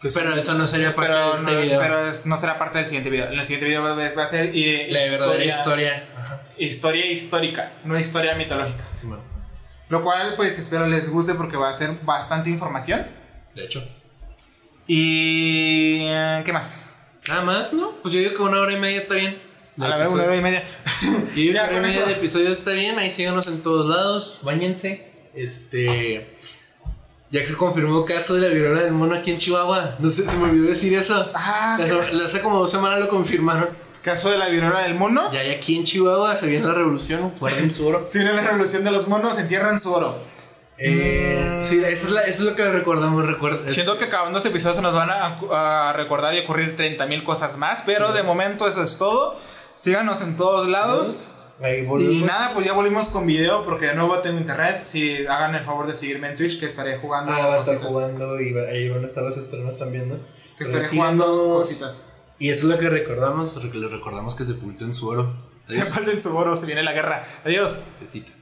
que son- Pero eso no sería parte de este no, video. pero es- no será parte del siguiente video. En el siguiente video va, va a ser eh, la verdadera historia. Ajá. historia histórica, no historia mitológica. Simón. Lo cual, pues espero les guste porque va a ser bastante información. De hecho. Y. ¿Qué más? Nada más, ¿no? Pues yo digo que una hora y media está bien. A la vez, una hora y media. Yo digo <laughs> Ya, que una con y media de episodio está bien. Ahí síganos en todos lados. Báñense. Este. Ya que se confirmó caso de la viruela del mono aquí en Chihuahua. No sé, se me olvidó decir eso. Ah, La ¿qué- sema- la- hace como dos semanas lo confirmaron. Caso de la viruela del mono. Ya hay aquí en Chihuahua se viene la revolución. Guarden su oro. Si viene la revolución de los monos, entierran su oro. Eh, sí, eso es, la- eso es lo que recordamos. Recuerda, Siento que acabando este episodio se nos van a, a recordar y ocurrir 30.000 cosas más, pero Sí. de momento eso es todo. Síganos en todos lados. Ahí Y nada, pues ya volvimos con video porque de nuevo tengo internet. Si hagan el favor de seguirme en Twitch, que estaré jugando Ah, va a estar cositas. jugando y va- ahí van a estar los estrenos también, ¿no? Que Pero estaré jugando cositas. Y eso es lo que recordamos, lo que le recordamos que sepultó en su oro. <laughs> Se Adiós. falten su oro, se viene la guerra. Adiós. Besito.